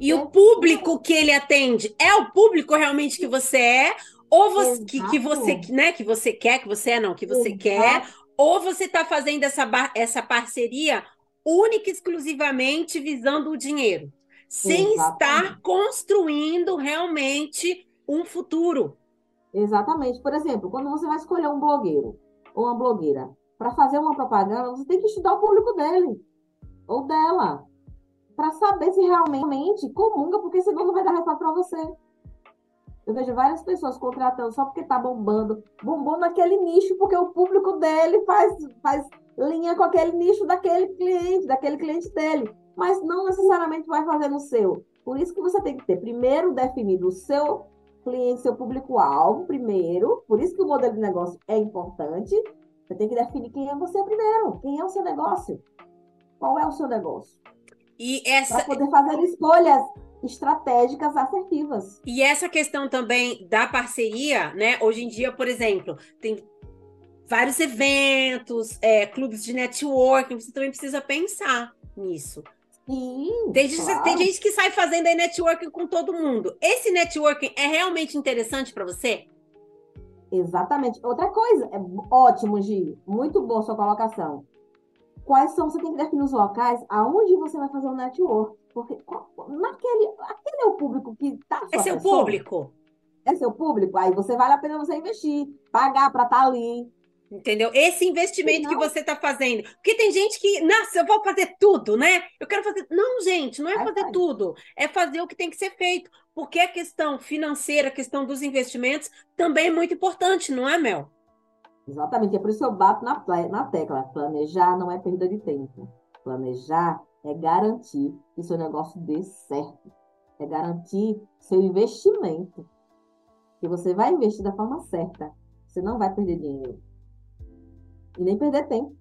E é. o público que ele atende é o público realmente que você é? Ou você, que, que, você, né, que você quer, que você é, não, que você Exato. quer, ou você está fazendo essa, essa parceria única e exclusivamente visando o dinheiro, sem Exatamente. estar construindo realmente um futuro. Exatamente. Por exemplo, quando você vai escolher um blogueiro ou uma blogueira para fazer uma propaganda, você tem que estudar o público dele ou dela para saber se realmente comunga, porque senão não vai dar resultado para você. Eu vejo várias pessoas contratando só porque tá bombando, bombando naquele nicho, porque o público dele faz, faz linha com aquele nicho daquele cliente, daquele cliente dele, mas não necessariamente vai fazer no seu. Por isso que você tem que ter primeiro definido o seu cliente, seu público-alvo primeiro, por isso que o modelo de negócio é importante. Você tem que definir quem é você primeiro, quem é o seu negócio, qual é o seu negócio. E essa para poder fazer escolhas estratégicas assertivas. E essa questão também da parceria, né? Hoje em dia, por exemplo, tem vários eventos, é, clubes de networking, você também precisa pensar nisso. Sim, tem, claro. tem gente que sai fazendo aí networking com todo mundo. Esse networking é realmente interessante para você? Exatamente. Outra coisa, é ótimo, Gi. Muito boa sua colocação. Quais são, você tem que definir os locais aonde você vai fazer o network. Porque naquele, aquele é o público que está. É seu pessoa. público. É seu público. Aí você vale a pena você investir, pagar para estar tá ali. Entendeu? Esse investimento que você está fazendo. Porque tem gente que, nossa, eu vou fazer tudo, né? Eu quero fazer. Não, gente, não é fazer tudo. É fazer o que tem que ser feito. Porque a questão financeira, a questão dos investimentos também é muito importante, não é, Mel? Exatamente. É por isso que eu bato na, na tecla. Planejar não é perda de tempo. Planejar é garantir que seu negócio dê certo. É garantir seu investimento. Que você vai investir da forma certa. Você não vai perder dinheiro. E nem perder tempo.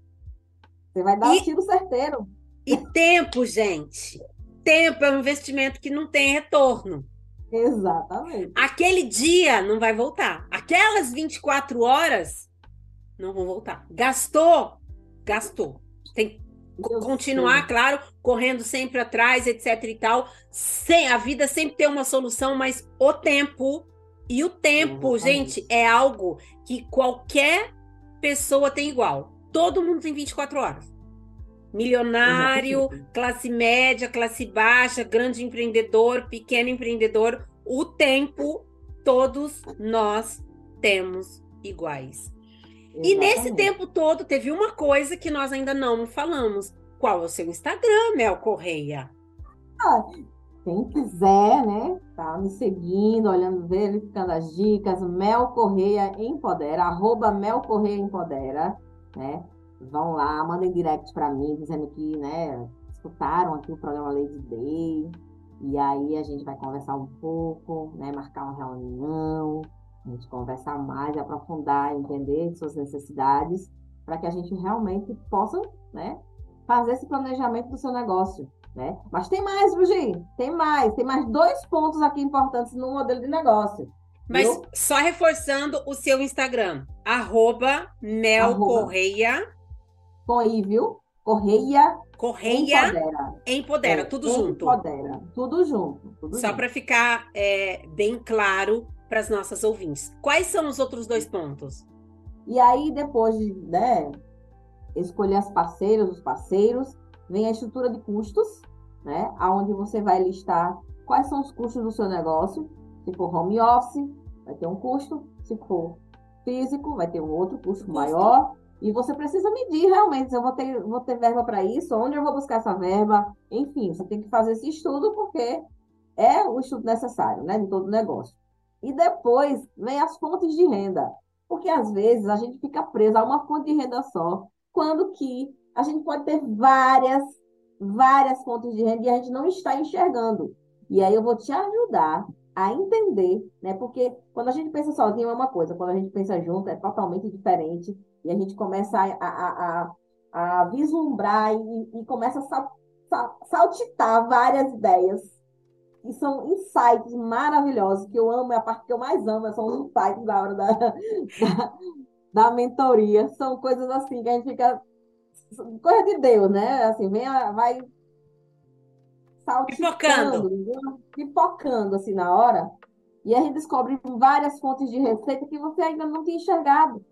Você vai dar o um tiro certeiro. E tempo, gente. Tempo é um investimento que não tem retorno. Exatamente. Aquele dia não vai voltar. Aquelas 24 horas não vão voltar. Gastou? Gastou. Tem que continuar, sei. claro, correndo sempre atrás, etc e tal. Sem, a vida sempre tem uma solução, mas o tempo. E o tempo, Exatamente. gente, é algo que qualquer pessoa tem igual. Todo mundo tem 24 horas. Milionário, classe média, classe baixa, grande empreendedor, pequeno empreendedor, o tempo todos nós temos iguais. Exatamente. E nesse tempo todo teve uma coisa que nós ainda não falamos. Qual é o seu Instagram, Mel Correia? Ah, quem quiser, né, tá me seguindo, olhando, verificando as dicas, Mel Correia Empodera, arroba Mel Correia Empodera, né? Vão lá, mandem direct para mim, dizendo que, né, escutaram aqui o programa Lady Day, e aí a gente vai conversar um pouco, né, marcar uma reunião, a gente conversar mais, aprofundar, entender suas necessidades, para que a gente realmente possa, né, fazer esse planejamento do seu negócio. Né? Mas tem mais, Brugi, tem mais. Tem mais dois pontos aqui importantes no modelo de negócio. Mas viu? só reforçando o seu Instagram, arroba Mel arroba. Correia. Com I, viu? Correia Correia Empodera. empodera, É, tudo junto. Empodera. Tudo junto. Tudo Só para ficar é, bem claro para as nossas ouvintes. Quais são os outros dois pontos? E aí, depois de né, escolher as parceiras, os parceiros, vem a estrutura de custos, né? Onde você vai listar quais são os custos do seu negócio. Se for home office, vai ter um custo. Se for físico, vai ter um outro custo maior. E você precisa medir realmente, se eu vou ter, vou ter verba para isso, onde eu vou buscar essa verba. Enfim, você tem que fazer esse estudo, porque é o estudo necessário, né, de todo negócio. E depois vem as fontes de renda. Porque às vezes a gente fica preso a uma fonte de renda só, quando que a gente pode ter várias, várias fontes de renda e a gente não está enxergando. E aí eu vou te ajudar a entender, né? Porque quando a gente pensa sozinho é uma coisa, quando a gente pensa junto é totalmente diferente. E a gente começa a, a, a, a vislumbrar e, e começa a sal, sal, saltitar várias ideias. E são insights maravilhosos, que eu amo, é a parte que eu mais amo, são os insights da hora da, da, da mentoria. São coisas assim que a gente fica. Coisa de Deus, né? Assim, vem vai saltitando, Pipocando. pipocando assim na hora. E a gente descobre várias fontes de receita que você ainda não tinha enxergado.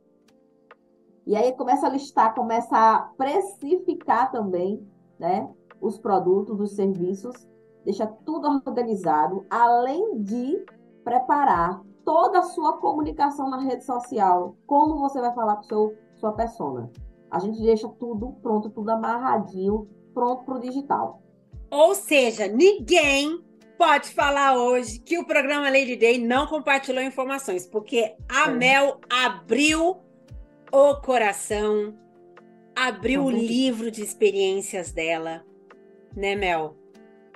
E aí começa a listar, começa a precificar também, né? Os produtos, os serviços, deixa tudo organizado, além de preparar toda a sua comunicação na rede social, como você vai falar com seu sua persona. A gente deixa tudo pronto, tudo amarradinho, pronto para o digital. Ou seja, ninguém pode falar hoje que o programa Lady Day não compartilhou informações, porque a É. Mel abriu o coração, abriu o Uhum. livro de experiências dela, né, Mel?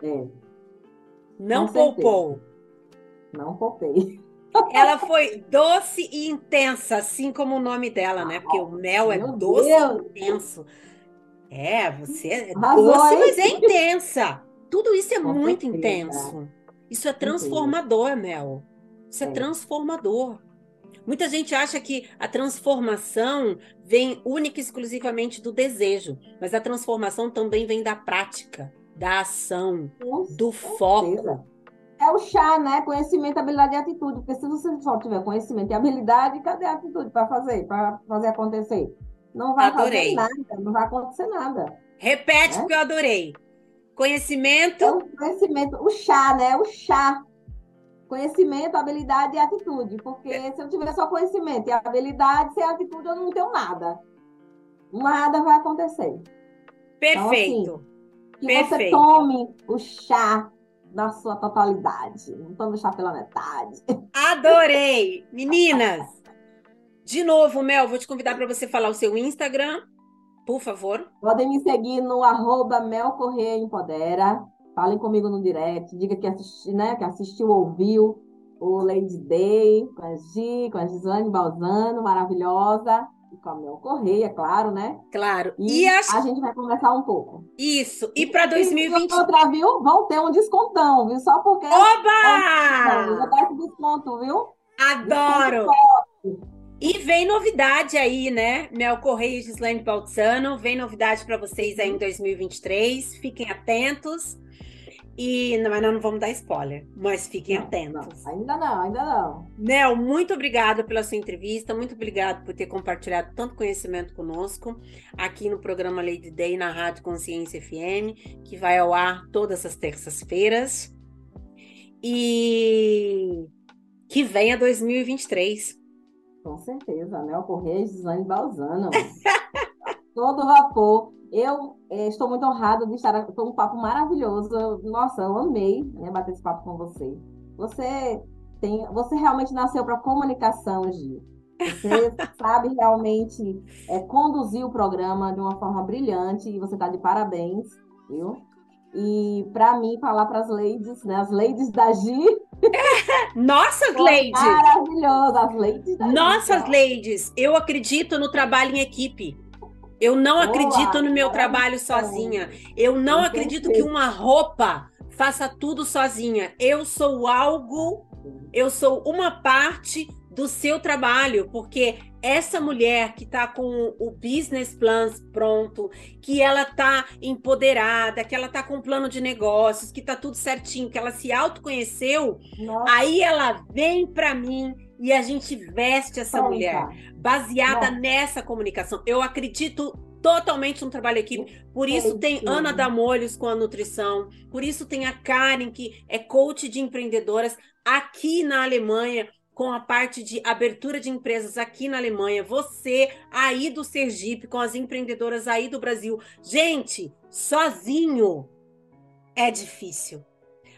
É, Não Com certeza. poupou. não poupei. Ela foi doce e intensa, assim como o nome dela, né? Porque o Mel é Meu doce Deus. e intenso. É, você é Arrasou, doce, hein? mas é intensa. Tudo isso é Com muito certeza. intenso. Isso é transformador, Mel. Isso é É. transformador. Muita gente acha que a transformação vem única e exclusivamente do desejo, mas a transformação também vem da prática, da ação, Com do foco. certeza. É o chá, né? Conhecimento, habilidade e atitude. Porque se você só tiver conhecimento e habilidade, cadê a atitude para fazer, para fazer acontecer? Não vai Adorei. fazer nada, não vai acontecer nada. Repete, É? porque eu adorei. Conhecimento, É o conhecimento, o chá, né? O chá. Conhecimento, habilidade e atitude. Porque se eu tiver só conhecimento e habilidade, sem atitude, eu não tenho nada. Nada vai acontecer. perfeito. Que você Perfeito. tome o chá na sua totalidade. Não o chá pela metade. Adorei! Meninas, de novo, Mel, vou te convidar para você falar o seu Instagram, por favor. Podem me seguir no arroba Mel Correia Empodera. Falem comigo no direct. Diga que, assisti, né, que assistiu, ouviu o Lady Day com a Gi, com a Gislaine Balzano, maravilhosa. E com a Mel Correia, claro, né? Claro. E, E acho a gente vai conversar um pouco. isso. E para 2020. outra, viu? Vão ter um descontão, viu? Só porque... Eu vou Oba! dar esse desconto, viu? Adoro! E vem novidade aí, né? Mel Correia e Gislaine Baltzano. Vem novidade para vocês aí em 2023. Fiquem atentos. E mas nós não vamos dar spoiler, mas fiquem Não, atentos. não, ainda não, ainda não. Nel, muito obrigada pela sua entrevista, muito obrigada por ter compartilhado tanto conhecimento conosco aqui no programa Lady Day na Rádio Consciência FM, que vai ao ar todas as terças-feiras. E que venha 2023. Com certeza, Mel Correia e Gislaine Balzano. Todo vapor. Eu estou muito honrada de estar. Foi um papo maravilhoso. Nossa, eu amei, né, bater esse papo com você. Você tem, você realmente nasceu para comunicação, Gi. Você sabe realmente eh, conduzir o programa de uma forma brilhante e você está de parabéns, viu? E para mim, falar para as ladies, né, as ladies da Gi, Nossas ladies! maravilhoso, as ladies da Gi. Nossas ó. ladies! Eu acredito no trabalho em equipe. Eu não Boa, acredito no meu trabalho sozinha. Eu não acredito que uma roupa faça tudo sozinha. Eu sou algo, eu sou uma parte do seu trabalho, porque essa mulher que está com o business plan pronto, que ela está empoderada, que ela está com um plano de negócios, que está tudo certinho, que ela se autoconheceu, Nossa. aí ela vem para mim e a gente veste essa Pronto. mulher baseada nessa comunicação. Eu acredito totalmente no trabalho equipe. Por isso tem Ana Damolhos com a nutrição, por isso tem a Karen, que é coach de empreendedoras aqui na Alemanha com a parte de abertura de empresas aqui na Alemanha, você aí do Sergipe, com as empreendedoras aí do Brasil. Gente, sozinho é difícil,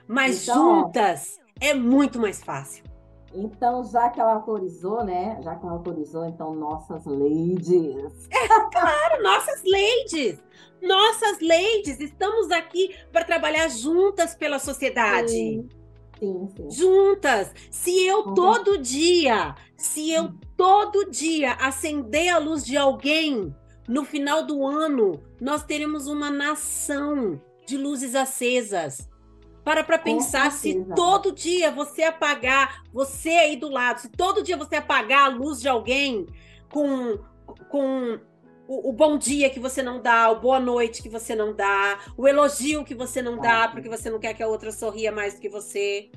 mas então, juntas é muito mais fácil. Então, já que ela autorizou, né? Já que ela autorizou, então, nossas ladies. É, claro, nossas ladies. Nossas ladies, estamos aqui para trabalhar juntas pela sociedade. Sim. Sim, sim. Juntas. Se eu uhum. todo dia, se eu todo dia acender a luz de alguém, no final do ano, nós teremos uma nação de luzes acesas. Para para pensar se todo dia você apagar, você aí do lado, se todo dia você apagar a luz de alguém com com o, o, bom dia que você não dá, o boa noite que você não dá, o elogio que você não dá porque você não quer que a outra sorria mais do que você.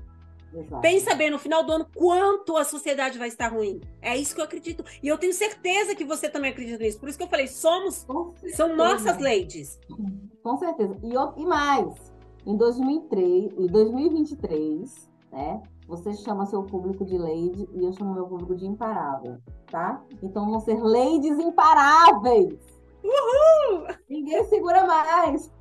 Exato. Pensa bem no final do ano quanto a sociedade vai estar ruim. É isso que eu acredito. E eu tenho certeza que você também acredita nisso. Por isso que eu falei, somos, são nossas ladies. Com certeza. E, e mais, em 2003, em 2023, né? Você chama seu público de lady e eu chamo meu público de imparável, tá? Então vão ser ladies imparáveis. Uhul! Ninguém segura mais.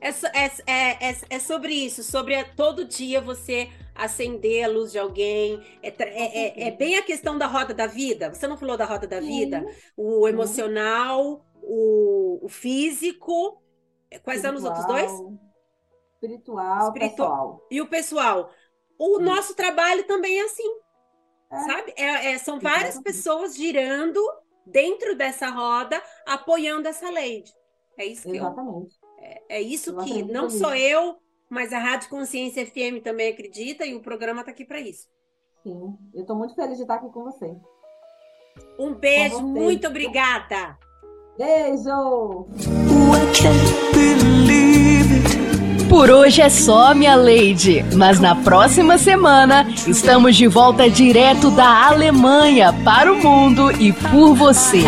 É, é, é, é, sobre isso, sobre todo dia você acender a luz de alguém. É, é, bem a questão da roda da vida. Você não falou da roda da vida? O emocional, o, o físico. Quais são os outros dois? Espiritual, Espiritual. pessoal. E o pessoal. O Sim. nosso trabalho também é assim. Sabe? são várias pessoas girando dentro dessa roda, apoiando essa lei. É isso que Exatamente. eu é, isso que não só eu, mas a Rádio Consciência FM também acredita e o programa está aqui para isso. Sim, eu estou muito feliz de estar aqui com você. Um beijo, muito obrigada. Beijo! Por hoje é só, minha lady. Mas na próxima semana estamos de volta direto da Alemanha para o mundo e por você.